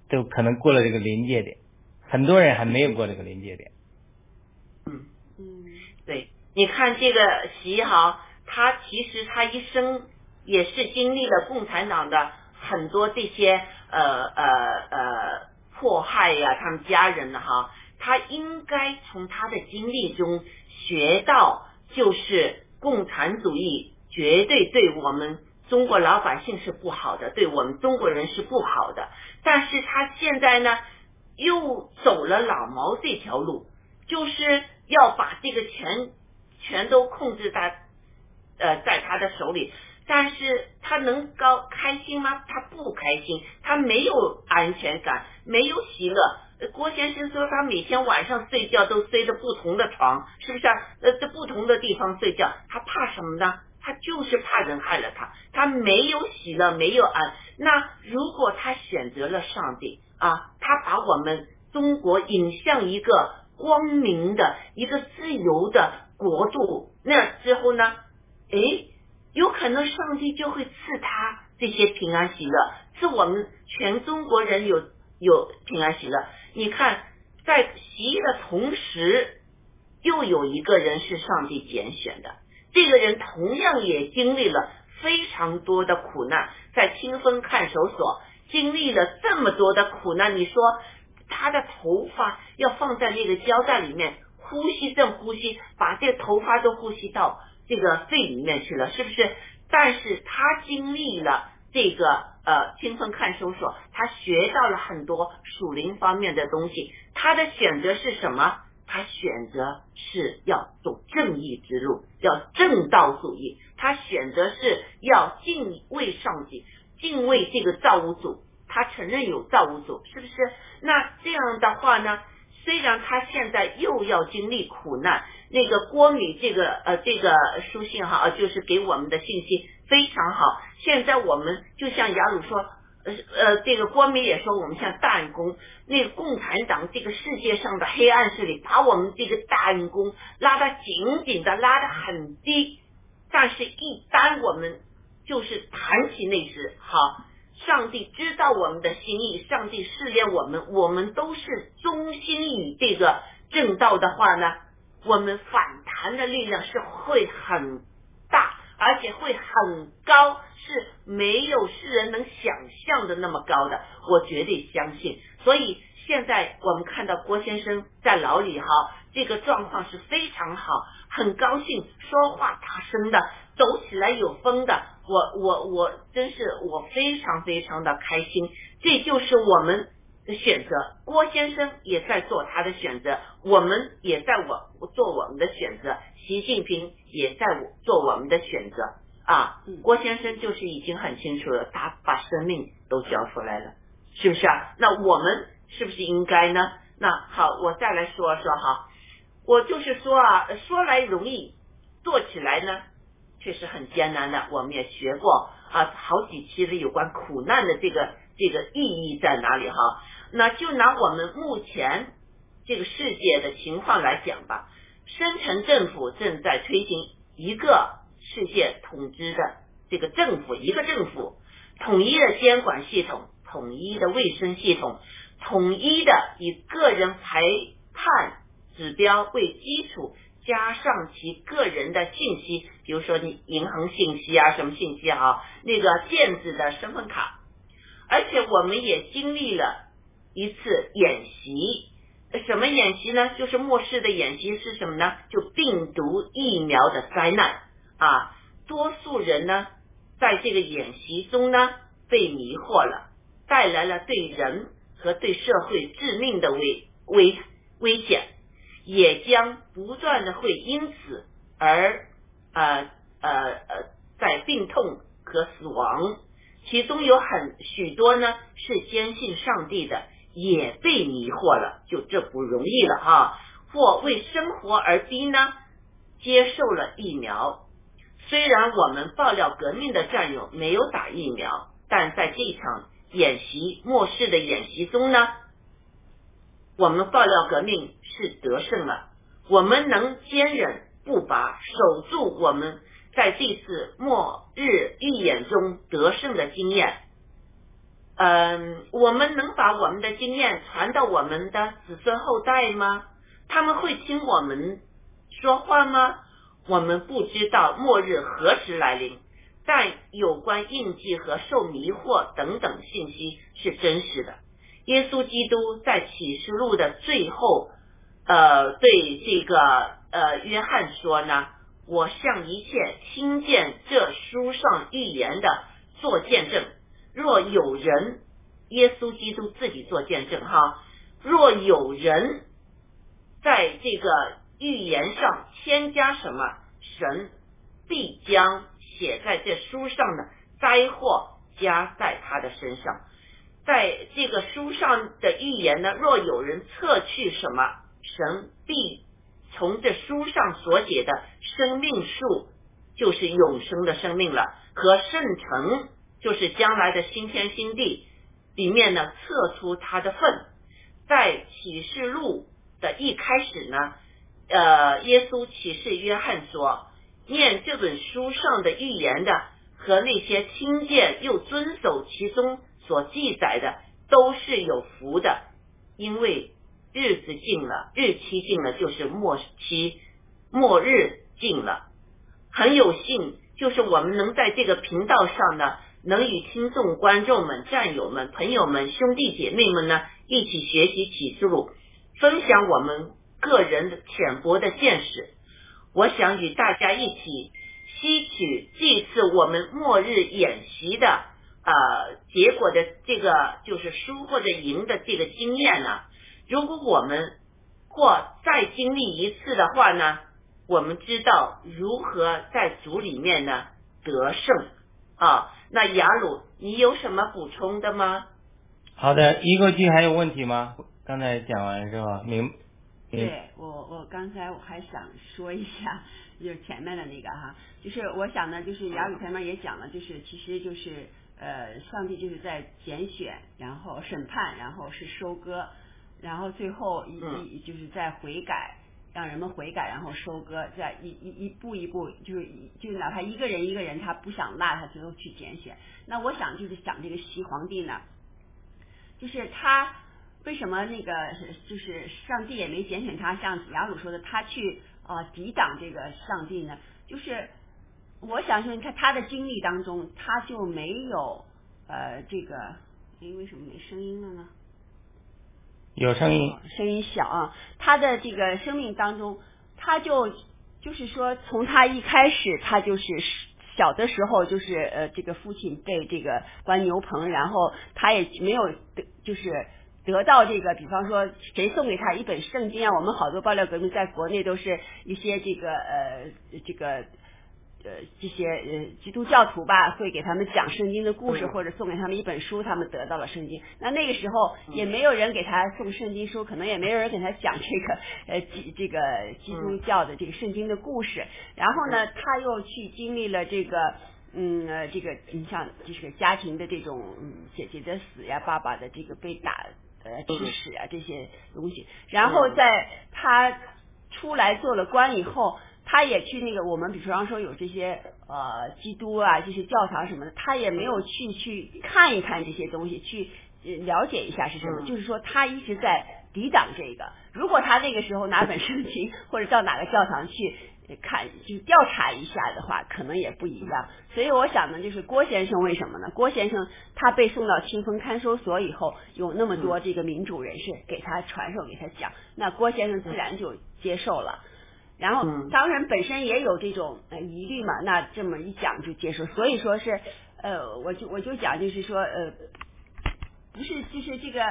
都可能过了这个临界点，很多人还没有过这个临界点。嗯，嗯对，你看这个习豪，他其实他一生也是经历了共产党的很多这些呃呃呃迫害呀、他们家人的哈，他应该从他的经历中学到，就是共产主义绝对对我们中国老百姓是不好的，对我们中国人是不好的。但是他现在呢，又走了老毛这条路，就是要把这个钱全都控制在呃在他的手里。但是他能高开心吗？他不开心，他没有安全感，没有喜乐。郭先生说，他每天晚上睡觉都睡着不同的床，是不是、啊？呃，在不同的地方睡觉，他怕什么呢？他就是怕人害了他，他没有喜乐，没有安。那如果他选择了上帝啊，他把我们中国引向一个光明的、一个自由的国度，那之后呢？诶，有可能上帝就会赐他这些平安喜乐，赐我们全中国人有有平安喜乐。你看，在习的同时，又有一个人是上帝拣选的，这个人同样也经历了非常多的苦难，在清风看守所经历了这么多的苦难，你说他的头发要放在那个胶带里面，呼吸正呼吸，把这头发都呼吸到这个肺里面去了，是不是？但是他经历了这个呃清风看守所，他学到了很多属灵方面的东西。他的选择是什么？他选择是要走正义之路，要正道主义。他选择是要敬畏上帝，敬畏这个造物主。他承认有造物主，是不是？那这样的话呢？虽然他现在又要经历苦难，那个郭米这个呃这个书信哈，呃就是给我们的信息非常好。现在我们就像雅鲁说，呃呃，这个郭米也说，我们像弹弓，那个共产党这个世界上的黑暗势力，把我们这个弹弓拉得紧紧的，拉得很低。但是，一旦我们就是弹起那时，好。上帝知道我们的心意，上帝试炼我们，我们都是忠心于这个正道的话呢，我们反弹的力量是会很大，而且会很高，是没有世人能想象的那么高的，我绝对相信。所以现在我们看到郭先生在牢里哈，这个状况是非常好，很高兴，说话大声的，走起来有风的。我我我真是我非常非常的开心，这就是我们的选择。郭先生也在做他的选择，我们也在我做我们的选择，习近平也在我做我们的选择啊。郭先生就是已经很清楚了，他把生命都交出来了，是不是啊？那我们是不是应该呢？那好，我再来说说哈，我就是说啊，说来容易，做起来呢？确实很艰难的，我们也学过啊，好几期的有关苦难的这个这个意义在哪里哈？那就拿我们目前这个世界的情况来讲吧，深层政府正在推行一个世界统治的这个政府，一个政府统一的监管系统，统一的卫生系统，统一的以个人裁判指标为基础。加上其个人的信息，比如说你银行信息啊，什么信息啊，那个电子的身份卡，而且我们也经历了一次演习，什么演习呢？就是末世的演习是什么呢？就病毒疫苗的灾难啊！多数人呢，在这个演习中呢，被迷惑了，带来了对人和对社会致命的危危危险。也将不断的会因此而呃呃呃在病痛和死亡，其中有很许多呢是坚信上帝的，也被迷惑了，就这不容易了哈。或为生活而逼呢，接受了疫苗。虽然我们爆料革命的战友没有打疫苗，但在这场演习末世的演习中呢，我们爆料革命是得胜了。我们能坚忍不拔，守住我们在这次末日预演中得胜的经验。嗯，我们能把我们的经验传到我们的子孙后代吗？他们会听我们说话吗？我们不知道末日何时来临，但有关印记和受迷惑等等信息是真实的。耶稣基督在启示录的最后，呃，对这个呃约翰说呢：“我向一切听见这书上预言的做见证。若有人，耶稣基督自己做见证哈，若有人。”在这个预言上添加什么，神必将写在这书上的灾祸加在他的身上。在这个书上的预言呢，若有人测去什么，神必从这书上所写的生命树，就是永生的生命了，和圣城，就是将来的新天新地里面呢，测出他的份，在启示录。的一开始呢，呃，耶稣启示约翰说，念这本书上的预言的和那些听见又遵守其中所记载的，都是有福的，因为日子近了，日期近了，就是末期末日近了。很有幸，就是我们能在这个频道上呢，能与听众、观众们、战友们、朋友们、兄弟姐妹们呢，一起学习启示录。分享我们个人的浅薄的见识，我想与大家一起吸取这次我们末日演习的呃结果的这个就是输或者赢的这个经验呢。如果我们或再经历一次的话呢，我们知道如何在组里面呢得胜啊。那雅鲁，你有什么补充的吗？好的，一个句还有问题吗？刚才讲完是吧？明，对我我刚才我还想说一下，就是前面的那个哈，就是我想呢，就是雅鲁前面也讲了，就是其实就是呃，上帝就是在拣选，然后审判，然后是收割，然后最后一一就是在悔改，让人们悔改，然后收割，在一一一步一步，就是就哪怕一个人一个人他不想落，他最后去拣选。那我想就是讲这个西皇帝呢，就是他。为什么那个就是上帝也没拣选他？像雅鲁说的，他去啊抵挡这个上帝呢？就是我想说，你看他的经历当中，他就没有呃这个，哎，为什么没声音了呢？有声音，声音小啊。他的这个生命当中，他就就是说，从他一开始，他就是小的时候，就是呃这个父亲被这个关牛棚，然后他也没有得，就是。得到这个，比方说谁送给他一本圣经啊？我们好多爆料革命在国内都是一些这个呃这个呃这些呃基督教徒吧，会给他们讲圣经的故事，或者送给他们一本书，他们得到了圣经。那那个时候也没有人给他送圣经书，可能也没有人给他讲这个呃基这个基督教的这个圣经的故事。然后呢，他又去经历了这个嗯呃这个你像就是家庭的这种嗯姐姐的死呀，爸爸的这个被打。呃，吃屎啊这些东西，然后在他出来做了官以后，他也去那个我们比方说有这些呃基督啊这些教堂什么的，他也没有去去看一看这些东西，去了解一下是什么。就是说他一直在抵挡这个。如果他那个时候拿本圣经或者到哪个教堂去。看，就调查一下的话，可能也不一样。所以我想呢，就是郭先生为什么呢？郭先生他被送到清风看守所以后，有那么多这个民主人士给他传授、给他讲，那郭先生自然就接受了。然后当然本身也有这种疑虑嘛，那这么一讲就接受。所以说是呃，我就我就讲就是说呃，不是就是这个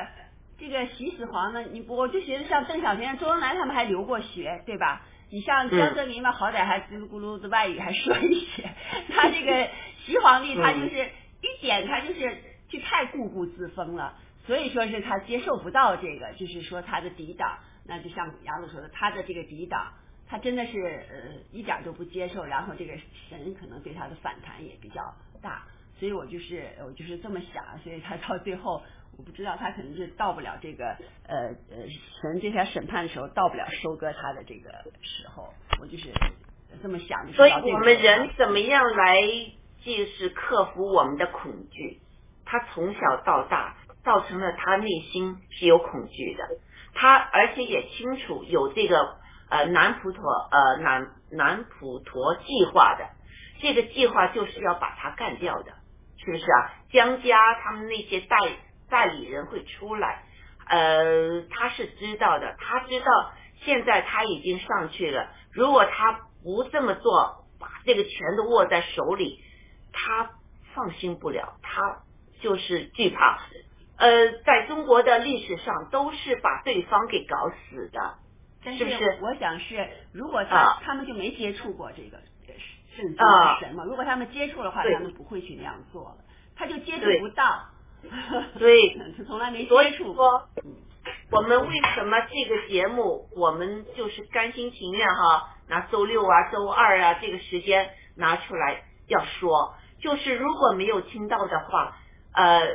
这个徐始皇呢，你我就觉得像邓小平、周恩来他们还留过学，对吧？你像江泽民嘛，好歹还叽里咕噜的外语还说一些。他这个徐皇帝，他就是一点，他就是就太固步自封了，所以说是他接受不到这个，就是说他的抵挡。那就像杨总说的，他的这个抵挡，他真的是呃一点都不接受，然后这个神可能对他的反弹也比较大。所以我就是我就是这么想，所以他到最后。我不知道他可能是到不了这个呃呃神这条审判的时候，到不了收割他的这个时候，我就是这么想。所以我们人怎么样来既是克服我们的恐惧？他从小到大造成了他内心是有恐惧的，他而且也清楚有这个呃南普陀呃南南普陀计划的，这个计划就是要把他干掉的，是不是啊？江家他们那些代。代理人会出来，呃，他是知道的，他知道现在他已经上去了。如果他不这么做，把这个权都握在手里，他放心不了，他就是惧怕。呃，在中国的历史上，都是把对方给搞死的，是不是？我想是，如果他他们就没接触过这个圣经神嘛，如果他们接触的话，他们不会去那样做了，他就接触不到。对，从来没接触过，我们为什么这个节目，我们就是甘心情愿哈，拿周六啊、周二啊这个时间拿出来要说，就是如果没有听到的话，呃，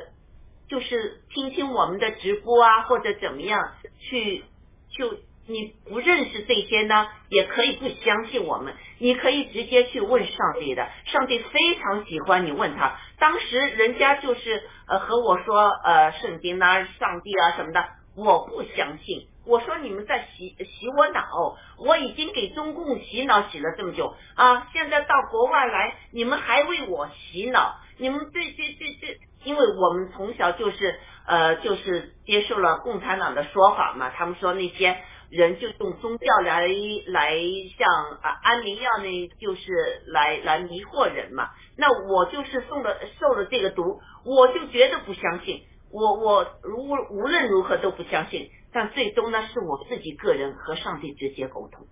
就是听听我们的直播啊，或者怎么样去就。你不认识这些呢，也可以不相信我们。你可以直接去问上帝的，上帝非常喜欢你问他。当时人家就是呃和我说呃圣经啊、上帝啊什么的，我不相信。我说你们在洗洗我脑，我已经给中共洗脑洗了这么久啊，现在到国外来，你们还为我洗脑？你们这这这这，因为我们从小就是呃就是接受了共产党的说法嘛，他们说那些。人就用宗教来来像啊安眠药呢，就是来来迷惑人嘛。那我就是送了受了这个毒，我就绝对不相信。我我如无论如何都不相信。但最终呢，是我自己个人和上帝直接沟通。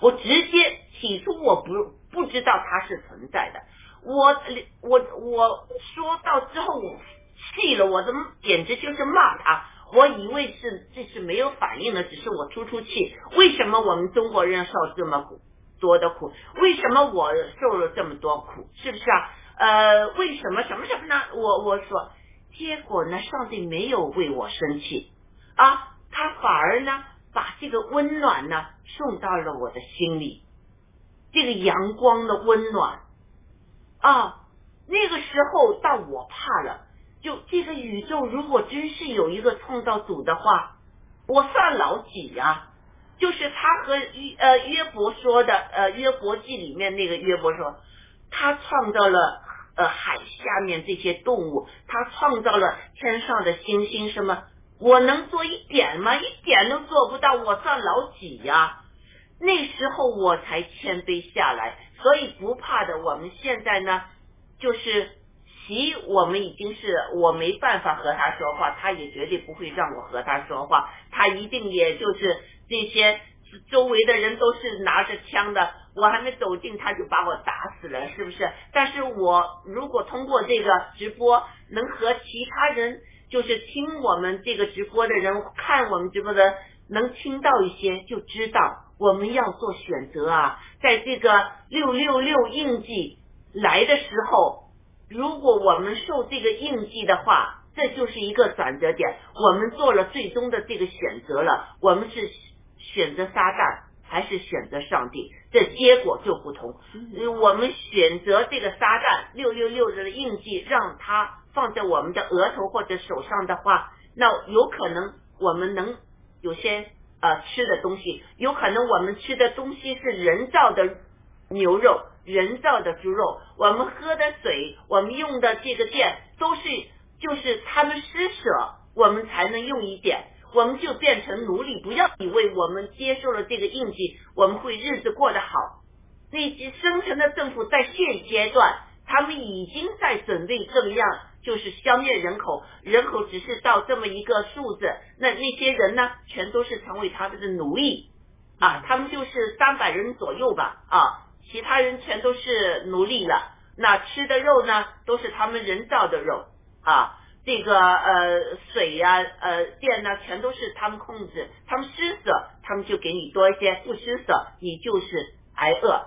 我直接起初我不不知道它是存在的。我我我说到之后我气了，我怎么简直就是骂他。我以为是这是没有反应的，只是我出出气。为什么我们中国人受这么苦多的苦？为什么我受了这么多苦？是不是啊？呃，为什么什么什么呢？我我说，结果呢，上帝没有为我生气啊，他反而呢，把这个温暖呢送到了我的心里，这个阳光的温暖啊，那个时候到我怕了。就这个宇宙，如果真是有一个创造主的话，我算老几呀？就是他和约呃约伯说的呃约伯记里面那个约伯说，他创造了呃海下面这些动物，他创造了天上的星星，什么？我能做一点吗？一点都做不到，我算老几呀？那时候我才谦卑下来，所以不怕的。我们现在呢，就是。即我们已经是我没办法和他说话，他也绝对不会让我和他说话，他一定也就是这些周围的人都是拿着枪的，我还没走近他就把我打死了，是不是？但是我如果通过这个直播能和其他人，就是听我们这个直播的人，看我们直播的能听到一些，就知道我们要做选择啊，在这个六六六印记来的时候。如果我们受这个印记的话，这就是一个转折点。我们做了最终的这个选择了，我们是选择撒旦还是选择上帝，这结果就不同。我们选择这个撒旦六六六的印记，让它放在我们的额头或者手上的话，那有可能我们能有些呃吃的东西，有可能我们吃的东西是人造的牛肉。人造的猪肉，我们喝的水，我们用的这个电，都是就是他们施舍，我们才能用一点，我们就变成奴隶。不要以为我们接受了这个印记，我们会日子过得好。那些生存的政府在现阶段，他们已经在准备这样，就是消灭人口，人口只是到这么一个数字，那那些人呢，全都是成为他们的奴隶啊，他们就是三百人左右吧啊，其他人全都是奴隶了。那吃的肉呢，都是他们人造的肉啊。这个呃水呀呃电呢，全都是他们控制。他们施舍，他们就给你多一些；不施舍，你就是挨饿。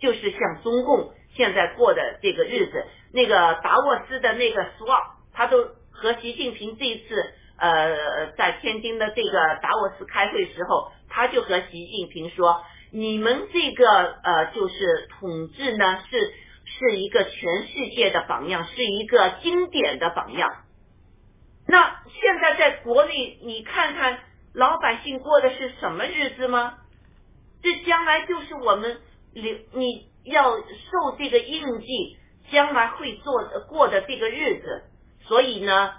就是像中共现在过的这个日子，那个达沃斯的那个 swap，他都和习近平这一次呃在天津的这个达沃斯开会时候，他就和习近平说：“你们这个呃就是统治呢是。”是一个全世界的榜样，是一个经典的榜样。那现在在国内，你看看老百姓过的是什么日子吗？这将来就是我们留你要受这个印记，将来会做过的这个日子。所以呢，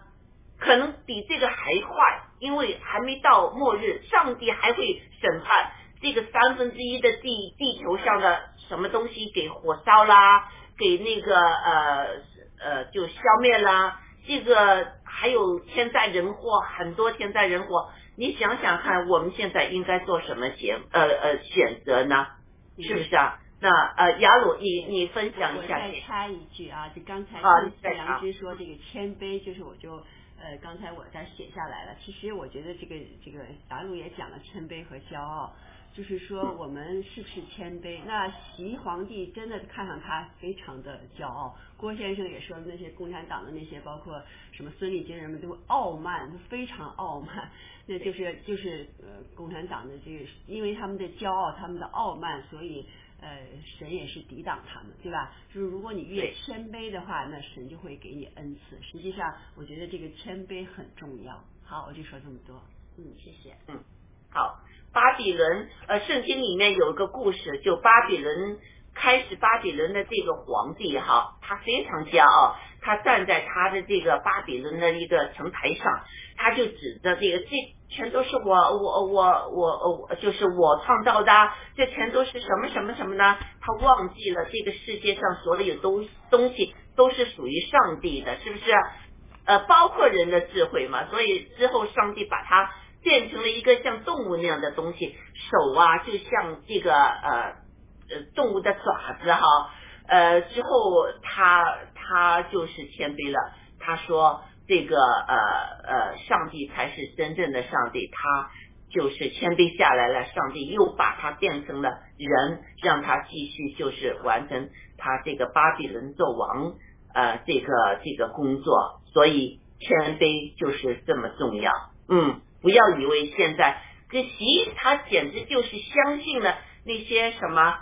可能比这个还坏，因为还没到末日，上帝还会审判这个三分之一的地地球上的什么东西给火烧啦。给那个呃呃就消灭啦，这个还有天灾人祸，很多天灾人祸。你想想看，我们现在应该做什么选呃呃选择呢？是不是啊？那呃雅鲁，你你分享一下。我再插一句啊，就刚才杨之说这个谦卑，就是我就呃刚才我在写下来了。其实我觉得这个这个雅鲁也讲了谦卑和骄傲。就是说，我们是不是谦卑？那习皇帝真的看上他非常的骄傲。郭先生也说，那些共产党的那些，包括什么孙立军人们都傲慢，非常傲慢。那就是就是呃，共产党的这个，因为他们的骄傲，他们的傲慢，所以呃，神也是抵挡他们，对吧？就是如果你越谦卑的话，那神就会给你恩赐。实际上，我觉得这个谦卑很重要。好，我就说这么多。嗯，谢谢。嗯，好。巴比伦，呃，圣经里面有一个故事，就巴比伦开始巴比伦的这个皇帝哈，他非常骄傲，他站在他的这个巴比伦的一个城台上，他就指着这个，这全都是我我我我我就是我创造的，这全都是什么什么什么呢？他忘记了这个世界上所有东东西都是属于上帝的，是不是？呃，包括人的智慧嘛，所以之后上帝把他。变成了一个像动物那样的东西，手啊就像这个呃呃动物的爪子哈，呃之后他他就是谦卑了，他说这个呃呃上帝才是真正的上帝，他就是谦卑下来了，上帝又把他变成了人，让他继续就是完成他这个巴比伦做王呃这个这个工作，所以谦卑就是这么重要，嗯。不要以为现在这习他简直就是相信了那些什么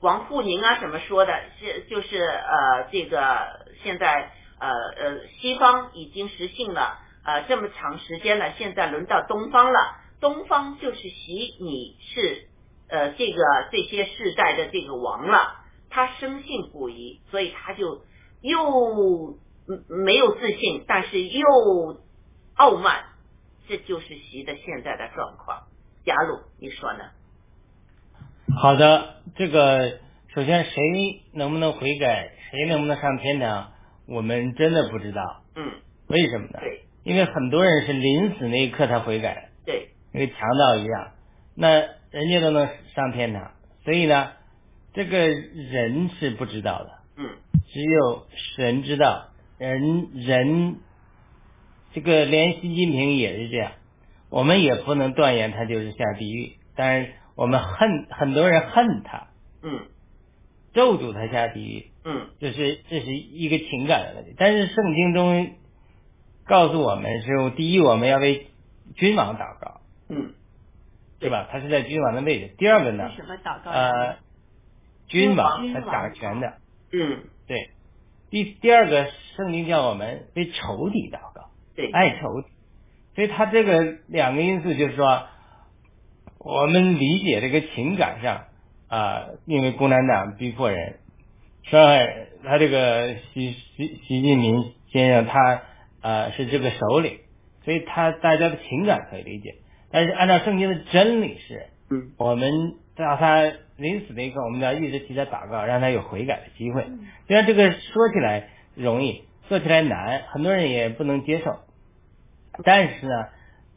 王沪宁啊什么说的，是就是呃这个现在呃呃西方已经实行了呃这么长时间了，现在轮到东方了，东方就是习你是呃这个这些世代的这个王了，他深信不疑，所以他就又没有自信，但是又傲慢。这就是习的现在的状况，贾鲁，你说呢？好的，这个首先谁能不能悔改，谁能不能上天堂，我们真的不知道。嗯。为什么呢？对。因为很多人是临死那一刻才悔改。对。跟强盗一样，那人家都能上天堂，所以呢，这个人是不知道的。嗯。只有神知道，人人。这个连习近平也是这样，我们也不能断言他就是下地狱，但是我们恨很多人恨他，嗯，咒诅他下地狱，嗯，这是这是一个情感的问题。但是圣经中告诉我们是第一，我们要为君王祷告，嗯，对吧？他是在君王的位置。第二个呢？什么祷告？呃，君王他掌权的，嗯，对。第第二个，圣经叫我们为仇敌祷告。对，爱仇，所以他这个两个因素就是说，我们理解这个情感上啊，因为共产党逼迫人，伤害他这个习习习近平先生他啊是这个首领，所以他大家的情感可以理解，但是按照圣经的真理是，嗯，我们让他临死那一刻，我们要一直替他祷告，让他有悔改的机会。虽然这个说起来容易，做起来难，很多人也不能接受。但是呢，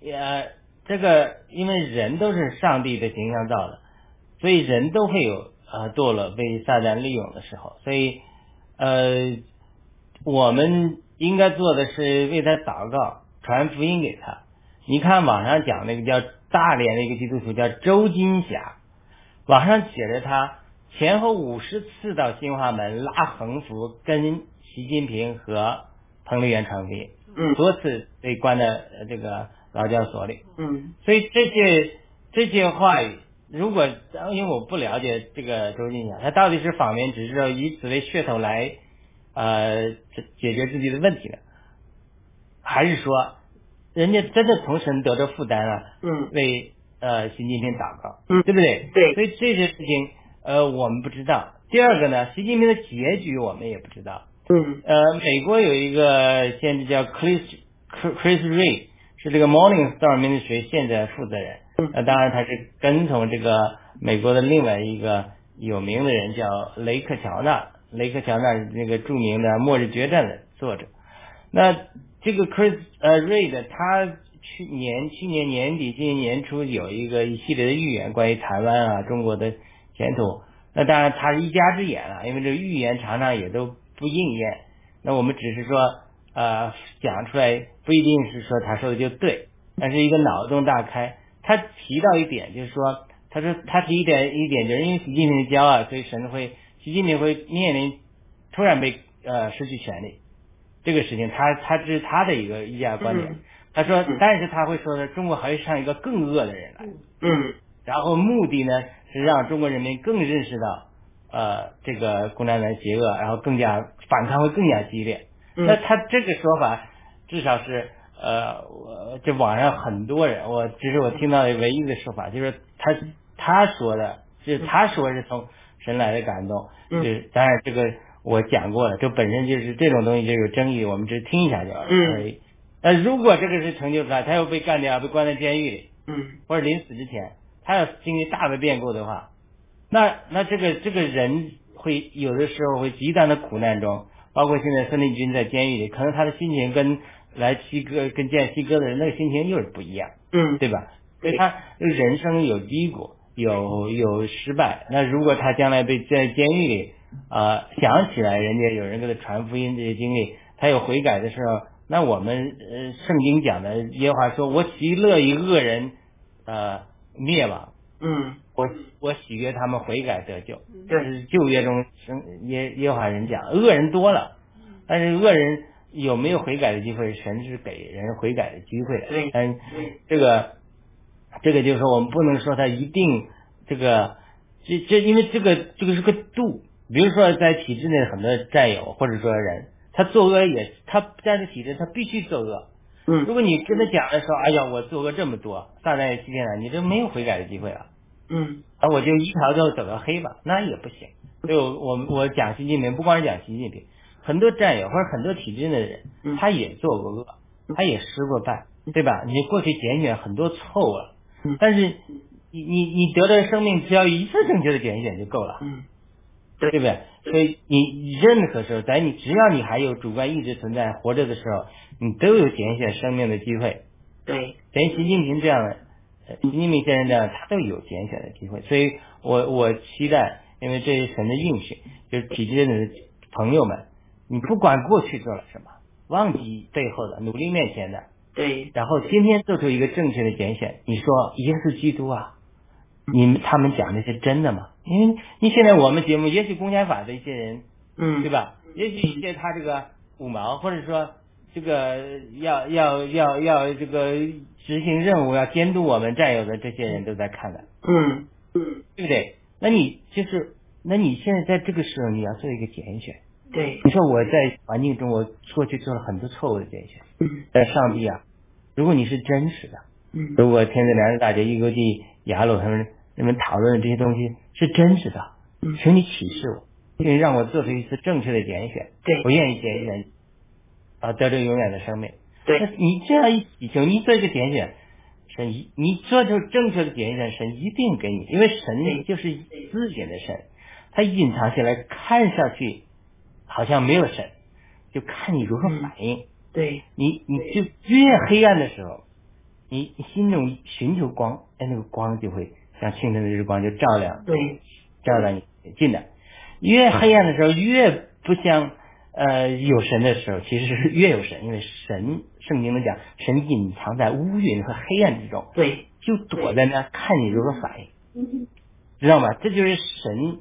也这个因为人都是上帝的形象造的，所以人都会有呃堕落被撒旦利用的时候，所以呃我们应该做的是为他祷告，传福音给他。你看网上讲那个叫大连的一个基督徒叫周金霞，网上写着他前后五十次到新华门拉横幅跟习近平和彭丽媛传福音，嗯多次被关在呃这个劳教所里。嗯所以这些这些话语，如果因为我不了解这个周金霞，他到底是访民只是说以此为噱头来呃解解决自己的问题呢，还是说人家真的从神得着负担了，嗯为呃习近平祷告，嗯对不对？对所以这些事情呃我们不知道。第二个呢，习近平的结局我们也不知道。嗯呃，美国有一个先知叫 Chris Chris Ray，是这个 Morning Star Ministry 现在负责人。那呃，当然他是跟从这个美国的另外一个有名的人叫雷克乔纳，雷克乔纳是那个著名的《末日决战》的作者。那这个 Chris 呃 Ray 的，他去年去年年底今年年初有一个一系列的预言，关于台湾啊中国的前途。那当然他是一家之言了，因为这个预言常常也都不应验。那我们只是说呃讲出来，不一定是说他说的就对，但是一个脑洞大开。他提到一点，就是说，他说他提一点一点，就是因为习近平的骄傲，所以神会习近平会面临突然被呃失去权利这个事情，他他这是他的一个一家观点。嗯他说嗯，但是他会说呢，中国还会上一个更恶的人来，嗯然后目的呢是让中国人民更认识到呃这个共产党的邪恶，然后更加反抗会更加激烈。嗯那他这个说法至少是呃，我这网上很多人，我这是我听到的唯一的说法，就是他他说的，就是他说是从神来的感动，嗯就是当然这个我讲过了，这本身就是这种东西就有争议，我们只是听一下就好嗯而已。那如果这个是成就出来，他又被干掉，被关在监狱里，嗯或者临死之前，他要经历大的变故的话，那那这个这个人会有的时候会极端的苦难中，包括现在孙立军在监狱里，可能他的心情跟来西哥跟见西哥的人那个心情又是不一样，嗯对吧？所以他人生有低谷，有有失败。那如果他将来被在监狱里啊、呃想起来人家有人给他传福音这些经历，他有悔改的时候，那我们呃圣经讲的耶和华说：“我极乐于恶人呃灭亡，嗯我我喜悦他们悔改得救。”对这是旧约中圣耶耶和华人讲，恶人多了，但是恶人有没有悔改的机会？神是给人悔改的机会的。对但这个这个就是说，我们不能说他一定这个这这，因为这个这个是个度。比如说，在体制内很多战友或者说人，他作恶也他在这体制，他必须作恶。嗯如嗯果你跟他讲的时候，哎呀，我作恶这么多，撒旦也欺骗了，你这没有悔改的机会了。嗯啊，我就一条道走到黑吧，那也不行。所以我我我讲习近平，不光是讲习近平，很多战友或者很多体制内的人嗯，他也做过恶，他也失过败，对吧？你过去检选很多错误了嗯，但是你你你得到生命，只要一次正确的检选就够了，嗯对不对？所以你任何时候，在你只要你还有主观意志存在，活着的时候，你都有拣选生命的机会。对连习近平这样的，呃习近平先生这样，他都有拣选的机会，所以我我期待，因为这是神的应许，就是体制内的朋友们，你不管过去做了什么，忘记背后的，努力面前的，对然后今天做出一个正确的拣选，你说耶稣基督啊，你们他们讲的是真的吗？因为你现在我们节目，也许公检法的一些人，嗯对吧？也许一些他这个五毛，或者说这个要要要要这个执行任务、要监督我们战友的这些人都在看的，嗯嗯。对不对？那你就是，那你现在在这个时候你要做一个拣选。对。你说我在环境中，我过去做了很多错误的拣选，嗯。但上帝啊，如果你是真实的，嗯。如果天子良知大姐、一国际、雅鲁他们他们讨论的这些东西是真实的，嗯。请你启示我，请你让我做出一次正确的拣选，对。我愿意拣选啊，得着永远的生命。对你这样一祈求，你做一个点选，神一你做出正确的点选，神一定给你，因为神就是自己的神，他隐藏起来，看上去好像没有神，就看你如何反应。对，你你就越黑暗的时候，你你心中寻求光，哎，那个光就会像清晨的日光就照亮，对，照亮你进的。越黑暗的时候，越不像呃有神的时候，其实是越有神，因为神圣经里讲，神隐藏在乌云和黑暗之中，对，就躲在那看你如何反应，知道吗？这就是神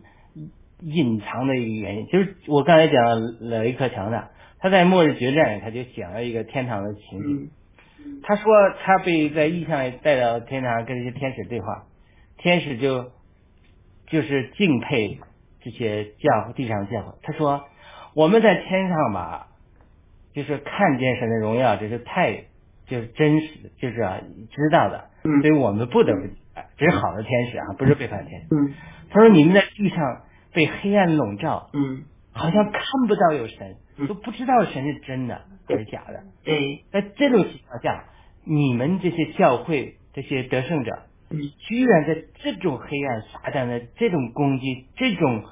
隐藏的一个原因。就是我刚才讲了雷克强的，他在末日决战里他就讲了一个天堂的情景。嗯，他说他被在异象里带到天堂跟这些天使对话，天使就就是敬佩这些教地上的教会。他说我们在天上吧，就是看见神的荣耀，这是太就是真实的，就是啊知道的，嗯。所以我们不得不敬拜这是好的天使啊，不是背叛天使。嗯。他说你们在地上被黑暗笼罩，嗯，好像看不到有神，嗯。都不知道神是真的还是假的。对，在这种情况下，你们这些教会这些得胜者，你居然在这种黑暗、撒旦的这种攻击、这种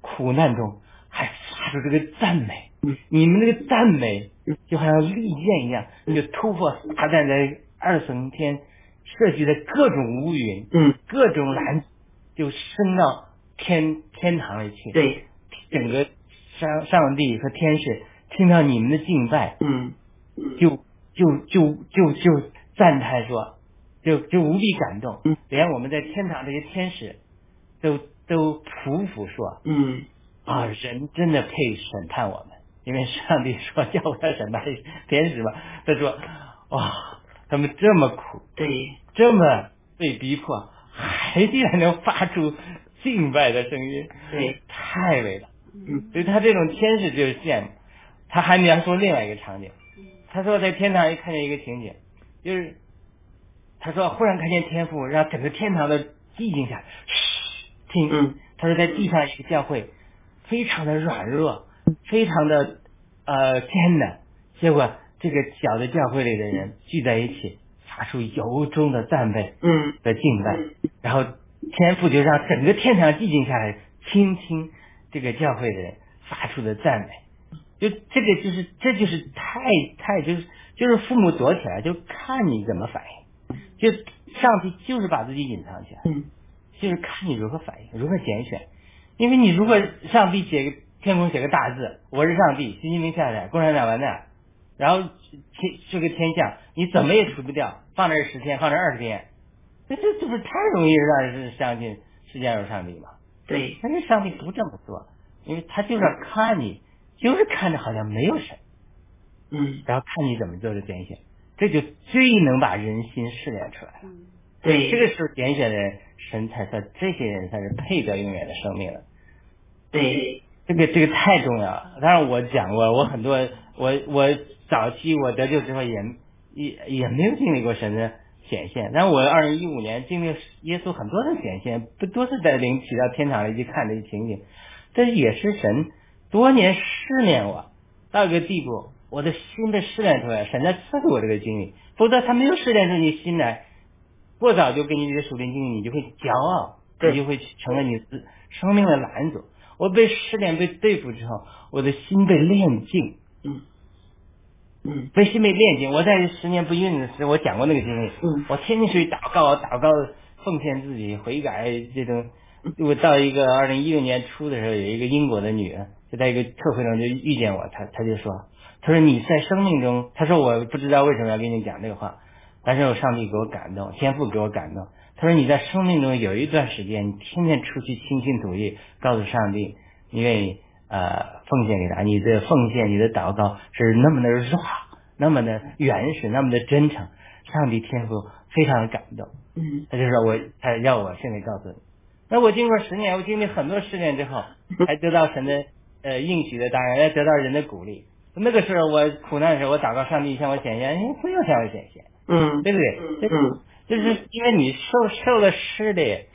苦难中，还发出这个赞美。嗯你们那个赞美嗯就好像利剑一样，你就突破撒旦在二层天设计的各种乌云、嗯各种拦，就升到天天堂里去。，对，整个上上帝和天使听到你们的敬拜，嗯嗯就就就就就赞叹说，就就无比感动，嗯连我们在天堂这些天使都都匍匐说嗯啊，人真的配审判我们，因为上帝说叫我审判天使嘛，他说哇，他们这么苦，对，这么被逼迫，还竟然能发出敬拜的声音，对，太伟大。嗯。所以他这种天使就是羡慕。他还描述另外一个场景，他说在天堂一看见一个情景，就是他说忽然看见天父让整个天堂的寂静下来，嘘，听，嗯。他说在地上一个教会非常的软弱，非常的呃艰难，结果这个小的教会里的人聚在一起，发出由衷的赞美，嗯。的敬拜，然后天父就让整个天堂寂静下来，倾听这个教会的人发出的赞美。就这个就是这就是太太就是就是父母躲起来就看你怎么反应，就上帝就是把自己隐藏起来，嗯。就是看你如何反应，如何拣选。因为你如果上帝写个天空写个大字，我是上帝，习近平下台，共产党完蛋，然后天是个天象，你怎么也除不掉，放这儿十天，放这儿二十天，这这这不是太容易让人相信世界上有上帝吗？对，但是上帝不这么做，因为他就是要看你，就是看着好像没有神，嗯然后看你怎么做的拣选，这就最能把人心试炼出来了。嗯对，这个时候拣选的人，神才说这些人才是配得永远的生命的。对，这个这个太重要了。当然我讲过，我很多我我早期我得救之后也也也没有经历过神的显现，但我二零一五年经历耶稣很多的显现，不都是在灵起到天堂里去看这些情景，这也是神多年试炼我到一个地步，我的心被试炼出来，神在赐给我这个经历，否则他没有试炼出你心来，过早就给你这些属灵经历，你就会骄傲，你就会成为你自生命的拦阻。我被失恋被对付之后，我的心被炼净，嗯。嗯。被心被炼净。我在十年不孕的时候，我讲过那个经历，嗯。我天天去祷告，祷告奉献自己悔改这种。我到一个二零一六年初的时候，有一个英国的女人，就在一个特会上就遇见我，她她就说，她说你在生命中，她说我不知道为什么要跟你讲这个话，但是有上帝给我感动，天父给我感动。他说你在生命中有一段时间，你天天出去倾心吐意，告诉上帝你愿意呃奉献给他，你的奉献、你的祷告是那么的软，那么的原始，那么的真诚，上帝天父非常的感动。嗯他就说我，他要我现在告诉你。那我经过十年，我经历很多试炼之后，还得到神的呃应许的答案，也得到人的鼓励。那个时候我苦难的时候，我祷告上帝向我显现，哎，不用向我显现，嗯对不对？这嗯就是因为你受受了试炼，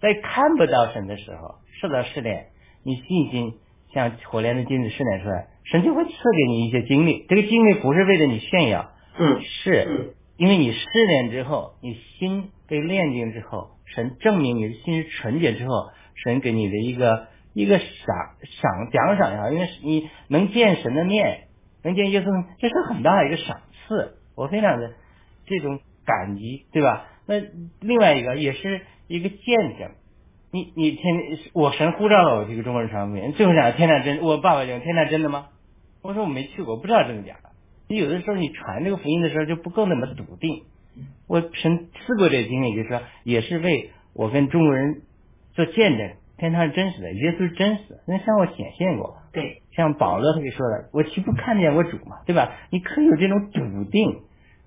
在看不到神的时候受到试炼，你信心像火炼的金子试炼出来，神就会赐给你一些经历。这个经历不是为了你炫耀，嗯是因为你试炼之后，你心被炼净之后，神证明你的心是纯洁之后，神给你的一个一个赏赏奖赏呀，因为你能见神的面，能见耶稣，这是很大的一个赏赐，我非常的这种感激，对吧？那另外一个也是一个见证，你你天我神呼召了我这个中国人传福音，最后讲天上真，我爸爸讲天上真的吗？我说我没去过，不知道真的假的。你有的时候你传这个福音的时候就不够那么笃定。我神赐过这个经历，就是说也是为我跟中国人做见证，天堂是真实的，耶稣是真实的，那向我显现过。对，像保罗他就说了，我岂不看见我主嘛，对吧？你可以有这种笃定，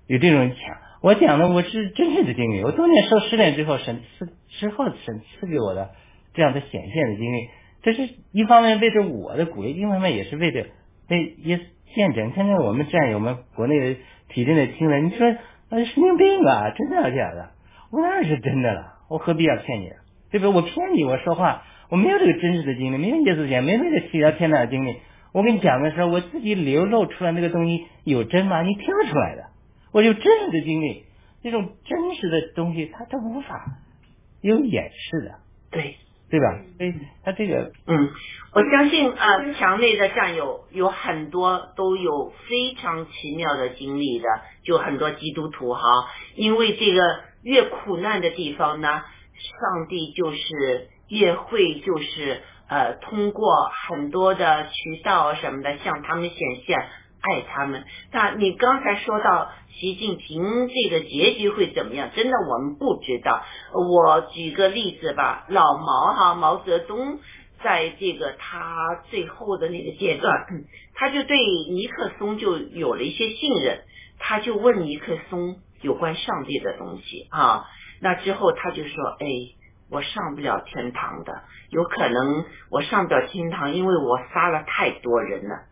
有这种强。我讲的我是真实的经历，我多年受试炼之后，神赐之后神赐给我的这样的显现的经历，这是一方面为着我的鼓励，另一方面也是为着为耶稣见证。现在我们战友们国内的体制内听了，你说那神经病啊，真的假的？我当然是真的了，我何必要骗你？对不对？我骗你，我说话我没有这个真实的经历，没有耶稣讲，没有这个七条天大的经历。我跟你讲的时候，我自己流露出来那个东西有真吗？你听不出来的。我有真实的经历，这种真实的东西，它它无法有掩饰的，对，对吧？所以它这个，嗯，我相信啊，墙内的战友有很多都有非常奇妙的经历的，就很多基督徒哈，因为这个越苦难的地方呢，上帝就是越会就是呃通过很多的渠道什么的向他们显现爱他们。那你刚才说到习近平这个结局会怎么样？真的我们不知道。我举个例子吧，老毛哈毛泽东。在这个他最后的那个阶段，他就对尼克松就有了一些信任，他就问尼克松有关上帝的东西啊。那之后他就说：“哎，我上不了天堂的，有可能我上不了天堂，因为我杀了太多人了。”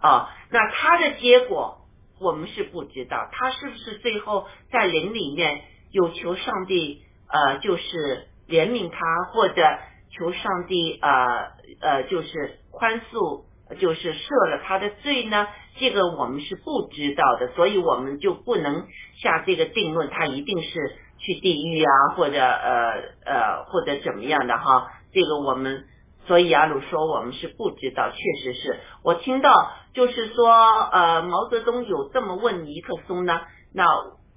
啊，那他的结果我们是不知道，他是不是最后在灵里面有求上帝呃，就是怜悯他，或者求上帝呃呃，就是宽恕，就是赦了他的罪呢？这个我们是不知道的，所以我们就不能下这个定论，他一定是去地狱啊，或者呃呃或者怎么样的哈？这个我们。所以亚鲁说我们是不知道，确实是我听到，就是说呃毛泽东有这么问尼克松呢。那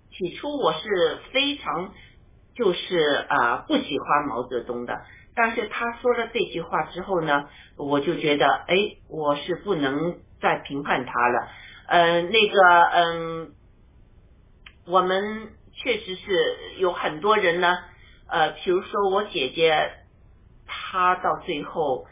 起初我是非常就是啊不喜欢毛泽东的，但是他说了这句话之后呢，我就觉得哎我是不能再评判他了。呃那个嗯，我们确实是有很多人呢，呃比如说我姐姐。他到最后，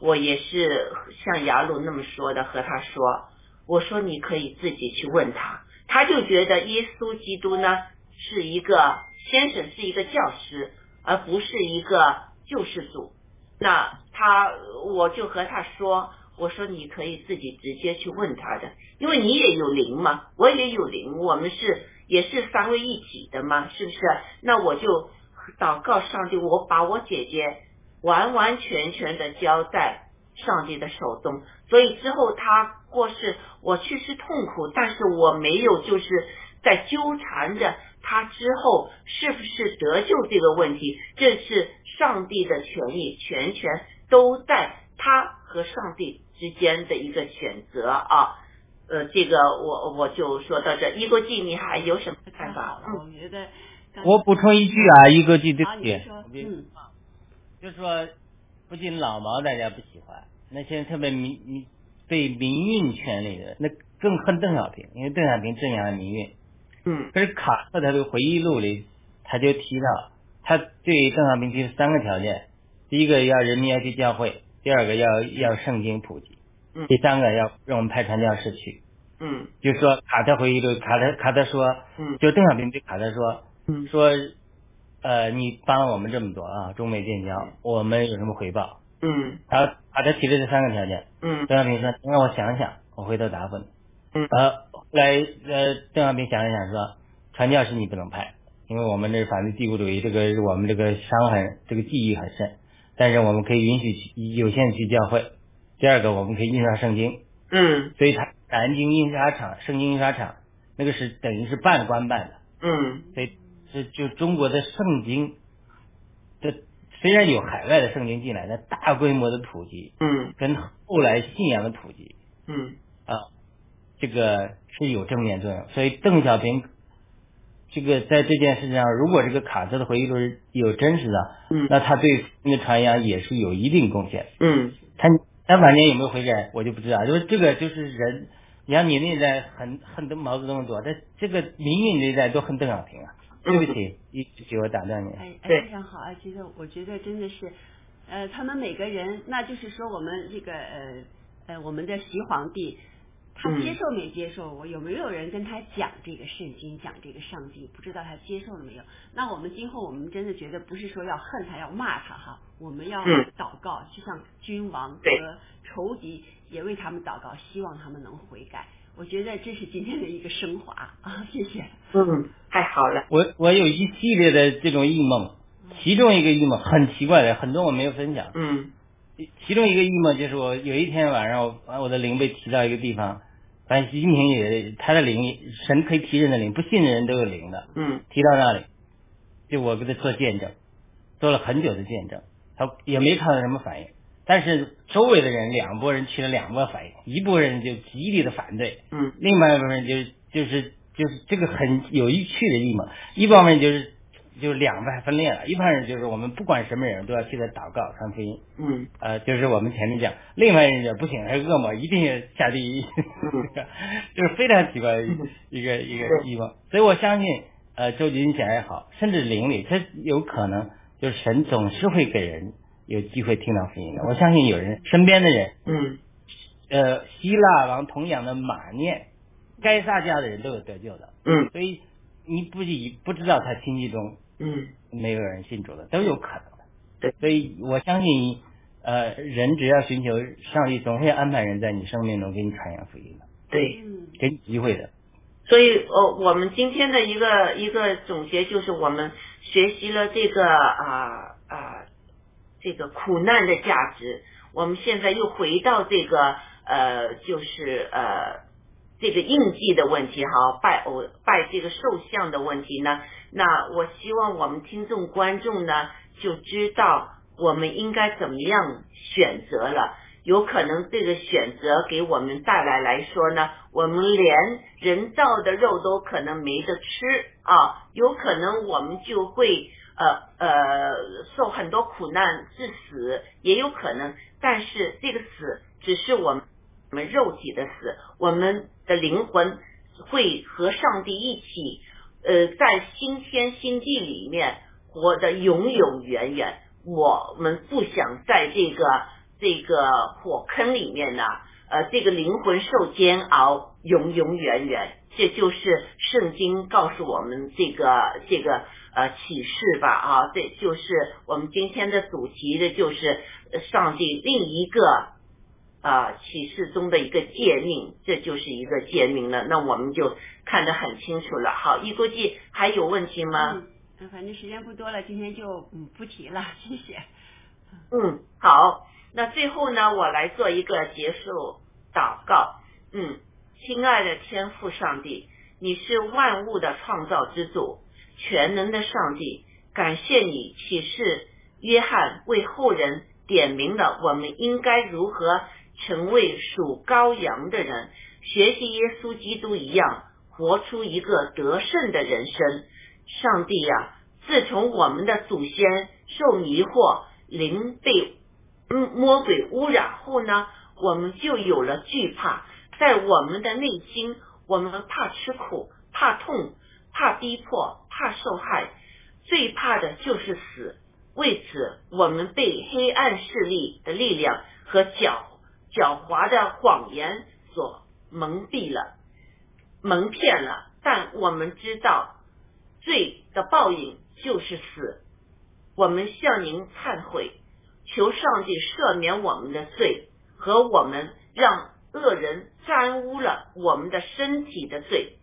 我也是像雅鲁那么说的，和他说：“我说你可以自己去问他。”他就觉得耶稣基督呢是一个先生，是一个教师，而不是一个救世主。那他，我就和他说：“我说你可以自己直接去问他的，因为你也有灵嘛，我也有灵，我们是也是三位一体的嘛，是不是？那我就祷告上帝，我把我姐姐。”完完全全的交在上帝的手中，所以之后他过世，我确实痛苦，但是我没有就是在纠缠着他之后是不是得救这个问题，这是上帝的权益，全权都在他和上帝之间的一个选择啊。呃，这个我我就说到这，一国记你还有什么看法？我觉得我补充一句啊，一个记对不起，嗯。就是说，不仅老毛大家不喜欢，那些特别民民被民运圈里的，那更恨邓小平，因为邓小平镇压了民运。嗯。可是卡特他的回忆录里，他就提到，他对邓小平提出三个条件：第一个要人民要去教会，第二个要要圣经普及，嗯。第三个要让我们派传教士去。嗯。就说卡特回忆录，卡特卡特说，嗯。就邓小平对卡特说，嗯。说。呃，你帮了我们这么多啊，中美建交，我们有什么回报？嗯，他他他提了这三个条件。嗯，邓小平说，让我想想，我回头答复你。嗯，呃，后来呃，邓小平想了想说，传教士你不能派，因为我们这反对帝国主义，这个我们这个伤痕，这个记忆很深。但是我们可以允许有限去教会。第二个，我们可以印刷圣经。嗯，所以他南京印刷厂、圣经印刷厂那个是等于是半官办的。嗯所以这就中国的圣经这虽然有海外的圣经进来，但大规模的普及嗯跟后来信仰的普及嗯啊，这个是有正面作用。所以邓小平这个在这件事情上，如果这个卡车的回忆录是有真实的，嗯那他对那个传扬也是有一定贡献。嗯他他晚年有没有悔改，我就不知道。就是这个就是人，你看你那一代很恨毛泽东多，但这个民运那一代都恨邓小平啊。对不起，一直给我打断你。哎，哎非常好啊！其实我觉得真的是，呃，他们每个人，那就是说我们这个呃呃，我们的习皇帝，他嗯接受没接受？我有没有人跟他讲这个圣经，讲这个上帝？不知道他接受了没有？那我们今后我们真的觉得不是说要恨他，要骂他哈，我们要嗯祷告，就像君王和仇敌也为他们祷告，希望他们能悔改。我觉得这是今天的一个升华啊！谢谢。嗯，太好了。我我有一系列的这种异梦，其中一个异梦很奇怪的，很多我没有分享。嗯其中一个异梦就是我有一天晚上，我我的灵被提到一个地方，反正习近平也他的灵，神可以提人的灵，不信的人都有灵的，嗯提到那里，就我给他做见证，做了很久的见证，他也没看到什么反应，但是周围的人两拨人起了两波反应，一拨人就极力的反对，嗯。另外一部分就是就是就是这个很有趣的异梦，一方面就是就是两派分裂了，一派人就是我们不管什么人都要替他祷告传福音，嗯。呃，就是我们前面讲，另外人也不行，还是恶魔一定要下地狱，就是非常奇怪的一一个一个地方。所以我相信，呃，周杰伦讲也好，甚至邻里，他有可能就是神总是会给人有机会听到福音的。我相信有人身边的人，嗯呃，希腊王童养的马念，该撒家的人都有得救的。嗯所以你不以不知道他亲戚中嗯没有人信主的，都有可能的。对所以我相信，呃，人只要寻求上帝，总会安排人在你生命中给你传扬福音的，对。嗯，给你机会的。所以，呃，我们今天的一个一个总结就是，我们学习了这个啊啊、这个苦难的价值。我们现在又回到这个呃，就是呃这个印记的问题哈，拜偶拜这个兽像的问题呢。那我希望我们听众观众呢就知道我们应该怎么样选择了。有可能这个选择给我们带来来说呢，我们连人造的肉都可能没得吃啊，有可能我们就会呃呃受很多苦难致死，也有可能，但是这个死只是我们我们肉体的死，我们的灵魂会和上帝一起，呃，在新天新地里面活得永永远远。我们不想在这个这个火坑里面呢，呃，这个灵魂受煎熬，永永远远。这就是圣经告诉我们这个这个呃启示吧啊，这就是我们今天的主题的，就是呃上帝另一个啊启示中的一个诫命，这就是一个诫命了。那我们就看得很清楚了。好，一估计还有问题吗？嗯，呃反正时间不多了，今天就嗯不提了，谢谢。嗯，好，那最后呢，我来做一个结束祷告。嗯，亲爱的天父上帝，你是万物的创造之主，全能的上帝，感谢你启示约翰为后人点明了我们应该如何成为属羔羊的人，学习耶稣基督一样，活出一个得胜的人生。上帝呀、自从我们的祖先受迷惑，灵被嗯魔鬼污染后呢，我们就有了惧怕，在我们的内心，我们怕吃苦，怕痛，怕逼迫，怕受害，最怕的就是死。为此，我们被黑暗势力的力量和狡狡猾的谎言所蒙蔽了、蒙骗了。但我们知道，罪的报应就是死。我们向您忏悔，求上帝赦免我们的罪和我们让恶人沾污了我们的身体的罪。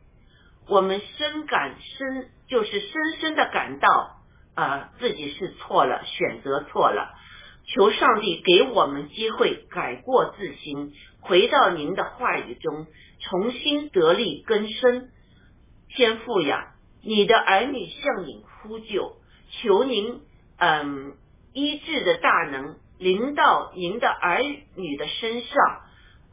我们深感深，就是深深的感到啊、自己是错了，选择错了。求上帝给我们机会改过自新，回到您的话语中，重新得力更生。天父呀，你的儿女向你呼救，求您嗯医治的大能临到您的儿女的身上，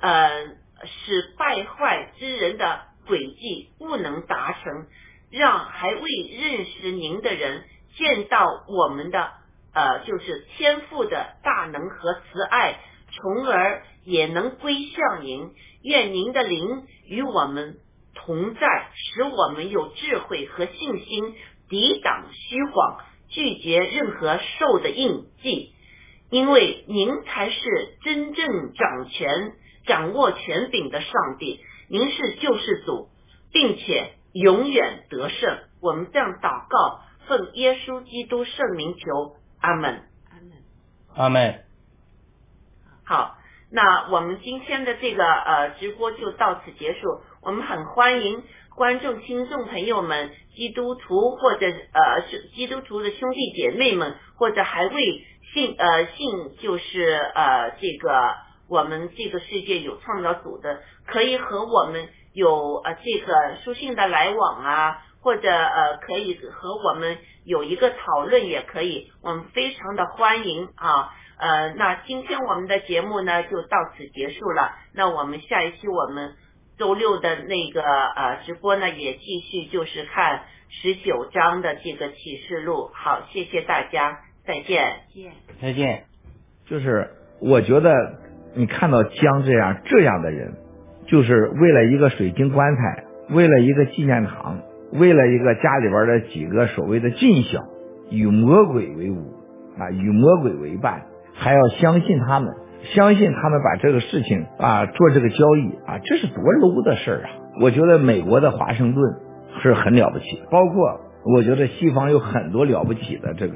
呃，使败坏之人的诡计不能达成，让还未认识您的人见到我们的呃，就是天赋的大能和慈爱，从而也能归向您。愿您的灵与我们同在，使我们有智慧和信心，抵挡虚谎，拒绝任何兽的印记。因为您才是真正掌权、掌握权柄的上帝，您是救世主，并且永远得胜。我们这样祷告，奉耶稣基督圣名求，阿门。阿门。阿门。好，那我们今天的这个呃直播就到此结束。我们很欢迎观众、听众朋友们、基督徒或者呃是基督徒的兄弟姐妹们，或者还未信呃信就是呃这个我们这个世界有创造主的，可以和我们有呃这个书信的来往啊，或者呃可以和我们有一个讨论也可以，我们非常的欢迎啊。呃，那今天我们的节目呢就到此结束了。那我们下一期我们周六的那个呃直播呢也继续就是看十九章的这个启示录。好，谢谢大家，再见。再见。再见。就是我觉得你看到江这样这样的人，就是为了一个水晶棺材，为了一个纪念堂，为了一个家里边的几个所谓的尽孝，与魔鬼为伍啊，与魔鬼为伴，还要相信他们，相信他们把这个事情啊做这个交易啊，这是多 low 的事儿啊！我觉得美国的华盛顿是很了不起，包括我觉得西方有很多了不起的这个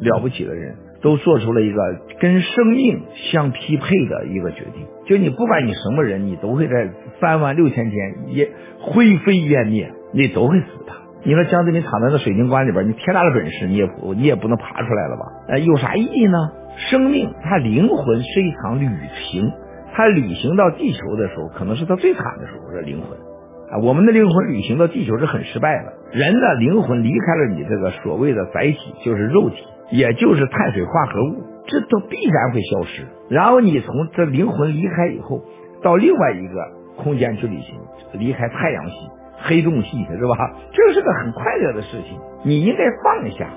了不起的人，都做出了一个跟生命相匹配的一个决定。就你不管你什么人，你都会在三万六千天也灰飞烟灭，你都会死的。你说江泽民躺在那水晶棺里边，你天大的本事，你也你也不能爬出来了吧？呃，有啥意义呢？生命，它灵魂是一场旅行，它旅行到地球的时候，可能是它最惨的时候。这灵魂啊，我们的灵魂旅行到地球是很失败的。人的灵魂离开了你这个所谓的载体，就是肉体，也就是碳水化合物，这都必然会消失。然后你从这灵魂离开以后，到另外一个空间去旅行，离开太阳系、黑洞系，是吧？这是个很快乐的事情，你应该放下。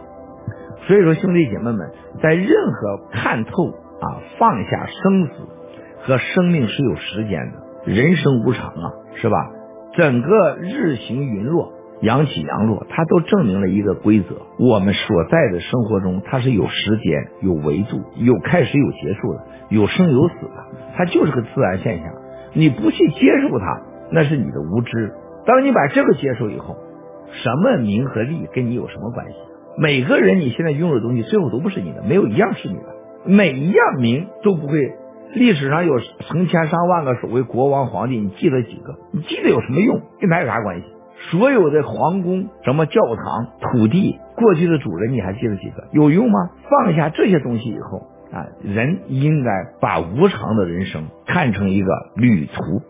所以说，兄弟姐妹们，在任何看透啊，放下生死和生命是有时间的，人生无常啊，是吧？整个日行云落，阳起阳落，它都证明了一个规则：我们所在的生活中，它是有时间、有维度、有开始、有结束的，有生有死的，它就是个自然现象。你不去接受它，那是你的无知。当你把这个接受以后，什么名和利跟你有什么关系？每个人你现在拥有的东西，最后都不是你的，没有一样是你的。每一样名都不会，历史上有成千上万个所谓国王、皇帝，你记得几个？你记得有什么用？跟他有啥关系？所有的皇宫、什么教堂、土地，过去的主人，你还记得几个？有用吗？放下这些东西以后啊，人应该把无常的人生看成一个旅途。